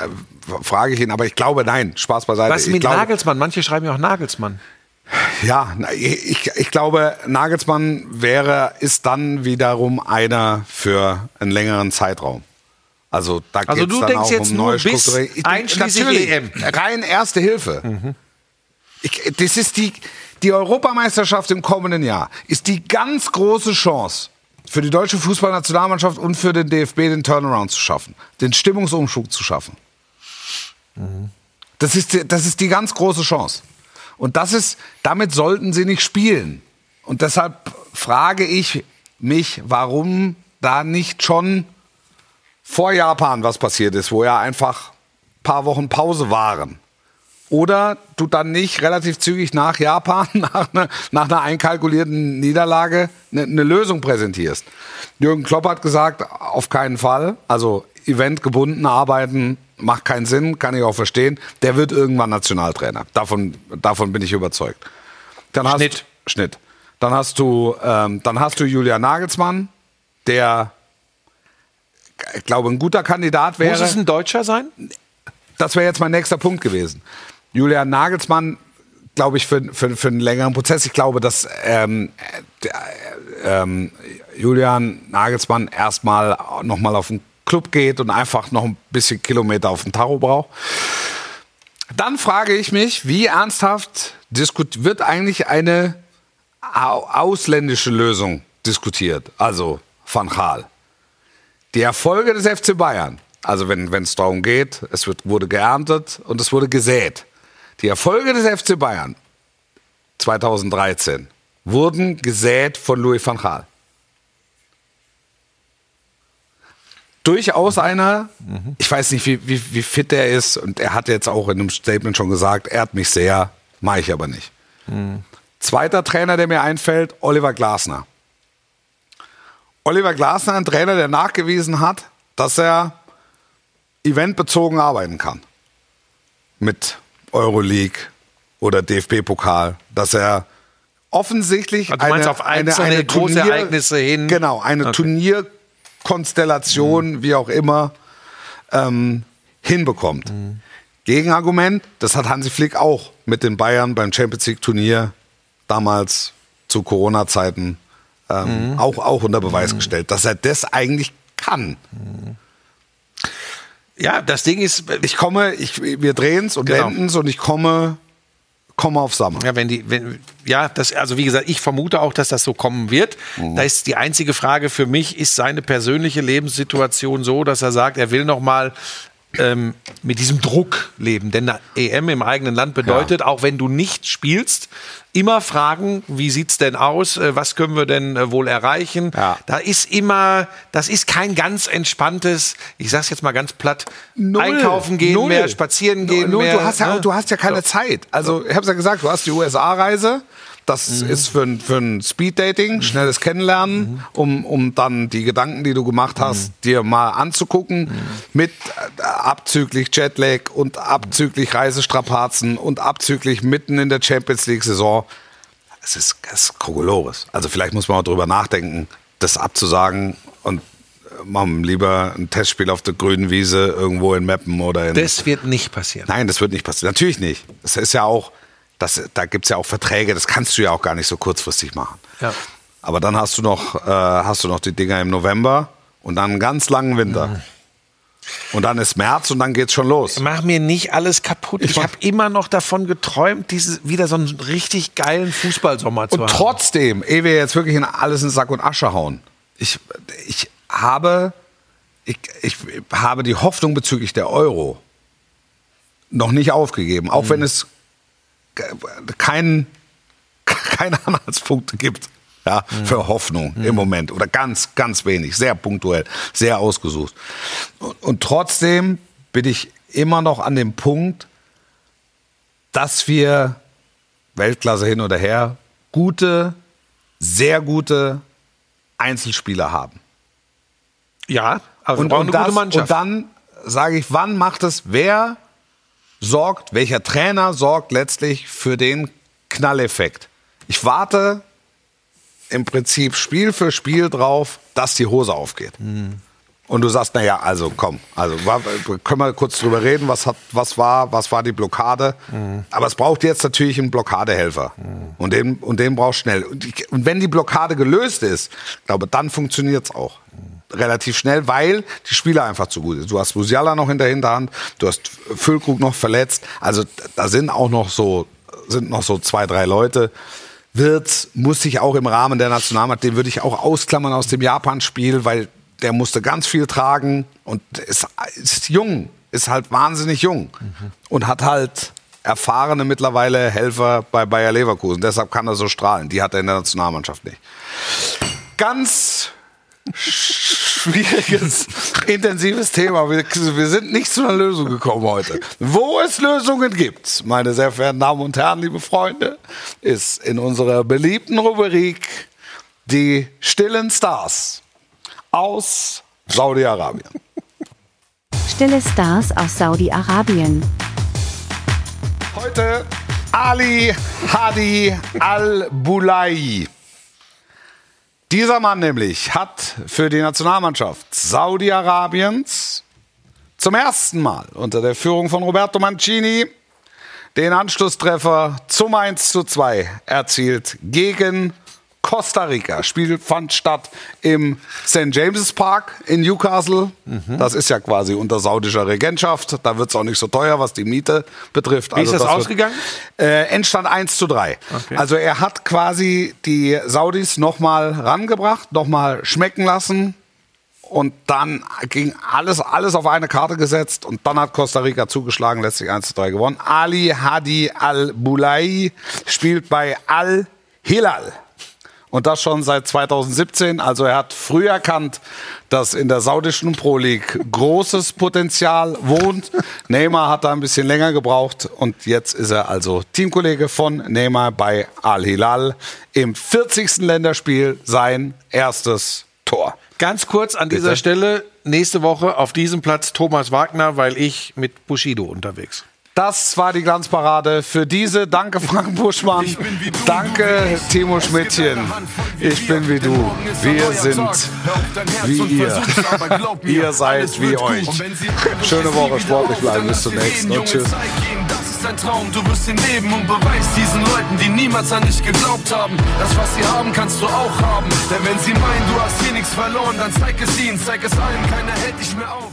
frage ich ihn. Aber ich glaube, nein. Spaß beiseite. Was ich mit glaube, Nagelsmann? Manche schreiben ja auch Nagelsmann. Ja, ich, ich glaube, Nagelsmann wäre ist dann wiederum einer für einen längeren Zeitraum. Also da Also geht's du dann denkst auch jetzt um neue bis Strukturierung. Ich- natürlich, EM. Rein erste Hilfe. Ich, das ist die, die Europameisterschaft im kommenden Jahr ist die ganz große Chance für die deutsche Fußballnationalmannschaft und für den DFB den Turnaround zu schaffen, den Stimmungsumschub zu schaffen. Das ist, die- das ist die ganz große Chance. Und das ist, damit sollten sie nicht spielen. Und deshalb frage ich mich, warum da nicht schon vor Japan was passiert ist, wo ja einfach ein paar Wochen Pause waren. Oder du dann nicht relativ zügig nach Japan, [LAUGHS] nach einer, nach einer einkalkulierten Niederlage, eine, eine Lösung präsentierst. Jürgen Klopp hat gesagt, auf keinen Fall. Also eventgebunden arbeiten macht keinen Sinn, kann ich auch verstehen. Der wird irgendwann Nationaltrainer. Davon, davon bin ich überzeugt. Dann Schnitt. Hast, Schnitt. Dann hast du, ähm, dann hast du Julian Nagelsmann, der, ich glaube, ein guter Kandidat wäre. Muss es ein Deutscher sein? Das wäre jetzt mein nächster Punkt gewesen. Julian Nagelsmann, glaube ich, für, für, für einen längeren Prozess. Ich glaube, dass ähm, der, ähm, Julian Nagelsmann erstmal nochmal auf den Club geht und einfach noch ein bisschen Kilometer auf dem Tacho braucht. Dann frage ich mich, wie ernsthaft wird eigentlich eine au ausländische Lösung diskutiert? Also Van Gaal. Die Erfolge des FC Bayern, also wenn es darum geht, es wird, wurde geerntet und es wurde gesät. Die Erfolge des FC Bayern 2013 wurden gesät von Louis van Gaal. Durchaus einer, ich weiß nicht, wie, wie, wie fit er ist, und er hat jetzt auch in einem Statement schon gesagt, er hat mich sehr, mache ich aber nicht. Zweiter Trainer, der mir einfällt, Oliver Glasner. Oliver Glasner, ein Trainer, der nachgewiesen hat, dass er eventbezogen arbeiten kann. Mit Euroleague oder DFB-Pokal. Dass er offensichtlich Also meinst auf einzelne große Ereignisse hin? Genau, eine Okay. Turnierkonstellation, wie auch immer, ähm, hinbekommt. Mhm. Gegenargument, das hat Hansi Flick auch mit den Bayern beim Champions League Turnier damals zu Corona-Zeiten ähm, Mhm. auch, auch unter Beweis gestellt, dass er das eigentlich kann. Ja, das Ding ist, Ich komme, ich, wir drehen es und Genau. wenden es und ich komme, komme auf Sommer. Ja, wenn die, wenn, ja, das, also wie gesagt, ich vermute auch, dass das so kommen wird. Da ist die einzige Frage für mich, ist seine persönliche Lebenssituation so, dass er sagt, er will noch mal ähm, mit diesem Druck leben. Denn eine EM im eigenen Land bedeutet, auch wenn du nicht spielst, immer fragen, wie sieht's denn aus? Äh, Was können wir denn äh, wohl erreichen? Ja. Da ist immer, das ist kein ganz entspanntes, ich sag's jetzt mal ganz platt, einkaufen gehen Null. mehr, spazieren gehen Null. mehr. Du hast ja, ne? du hast ja keine So. Zeit. Also, ich habe ja gesagt, du hast die USA-Reise. Das Mhm. ist für, ein- für ein Speed-Dating, schnelles Kennenlernen, Mhm. um, um dann die Gedanken, die du gemacht hast, dir mal anzugucken. Mhm. Mit äh, abzüglich Jetlag und abzüglich Reisestrapazen und abzüglich mitten in der Champions League-Saison. Es ist, es ist Kokolores. Also vielleicht muss man auch drüber nachdenken, das abzusagen und äh, machen lieber ein Testspiel auf der grünen Wiese irgendwo in Meppen oder in Das wird nicht passieren. Nein, das wird nicht passieren. Natürlich nicht. Das ist ja auch, das, da gibt es ja auch Verträge, das kannst du ja auch gar nicht so kurzfristig machen. Ja. Aber dann hast du noch, äh, hast du noch die Dinger im November und dann einen ganz langen Winter. Mhm. Und dann ist März und dann geht's schon los. Mach mir nicht alles kaputt. Ich, habe immer noch davon geträumt, diese, wieder so einen richtig geilen Fußballsommer zu Und haben. trotzdem, ehe wir jetzt wirklich in alles in Sack und Asche hauen, ich, ich habe, ich, ich habe die Hoffnung bezüglich der Euro noch nicht aufgegeben, auch wenn es keinen keine Anhaltspunkte gibt ja, für Hoffnung im Moment oder ganz, ganz wenig, sehr punktuell, sehr ausgesucht. Und, und trotzdem bin ich immer noch an dem Punkt, dass wir Weltklasse hin oder her gute, sehr gute Einzelspieler haben. ja, aber Und, brauchen und, eine das, und dann sage ich, wann macht es, wer sorgt, welcher Trainer sorgt letztlich für den Knalleffekt? Ich warte im Prinzip Spiel für Spiel drauf, dass die Hose aufgeht. Und du sagst, naja, also komm, also war, können wir kurz drüber reden, was, hat, was, war, was war die Blockade. Aber es braucht jetzt natürlich einen Blockadehelfer. Und, den, und den brauchst schnell. Und, ich, und wenn die Blockade gelöst ist, glaube dann funktioniert es auch. Relativ schnell, weil die Spieler einfach zu gut sind. Du hast Musiala noch in der Hinterhand, du hast Füllkrug noch verletzt. Also da sind auch noch so, sind noch so zwei, drei Leute wird, muss sich auch im Rahmen der Nationalmannschaft, den würde ich auch ausklammern aus dem Japan-Spiel, weil der musste ganz viel tragen und ist, ist jung, ist halt wahnsinnig jung und hat halt erfahrene mittlerweile Helfer bei Bayer Leverkusen. Deshalb kann er so strahlen. Die hat er in der Nationalmannschaft nicht. Ganz schwieriges, intensives Thema. Wir, wir sind nicht zu einer Lösung gekommen heute. Wo es Lösungen gibt, meine sehr verehrten Damen und Herren, liebe Freunde, ist in unserer beliebten Rubrik die stillen Stars aus Saudi-Arabien. Stille Stars aus Saudi-Arabien. Heute Ali Hadi Al-Bulai. Dieser Mann nämlich hat für die Nationalmannschaft Saudi-Arabiens zum ersten Mal unter der Führung von Roberto Mancini den Anschlusstreffer zum 1 zu 2 erzielt gegen Costa Rica. Spiel fand statt im St. James's Park in Newcastle. Mhm. Das ist ja quasi unter saudischer Regentschaft. Da wird es auch nicht so teuer, was die Miete betrifft. Wie ist das wird- ausgegangen? Äh, Endstand 1 zu 3. Okay. Also er hat quasi die Saudis nochmal rangebracht, nochmal schmecken lassen. Und dann ging alles, alles auf eine Karte gesetzt und dann hat Costa Rica zugeschlagen, letztlich 1 zu 3 gewonnen. Ali Hadi Al-Bulai spielt bei Al-Hilal. Und das schon seit 2017. Also er hat früh erkannt, dass in der saudischen Pro League großes Potenzial wohnt. [LAUGHS] Neymar hat da ein bisschen länger gebraucht und jetzt ist er also Teamkollege von Neymar bei Al-Hilal im 40. Länderspiel sein erstes Tor. Ganz kurz an dieser Bitte. Stelle, nächste Woche auf diesem Platz Thomas Wagner, weil ich mit Bushido unterwegs. Das war die Glanzparade für diese. Danke, Frank Buschmann. Danke, Timo Schmidtchen. Ich bin wie du. Wir sind wie ihr. Ihr seid wie euch. Schöne Woche, sportlich bleiben. Bis zum nächsten und tschüss. Das ist ein Traum, du wirst ihn leben und beweist diesen Leuten, die niemals an dich geglaubt haben. Das, was sie haben, kannst du auch haben. Denn wenn sie meinen, du hast hier nichts verloren, dann zeig es ihnen, zeig es allen, keiner hält dich mehr auf.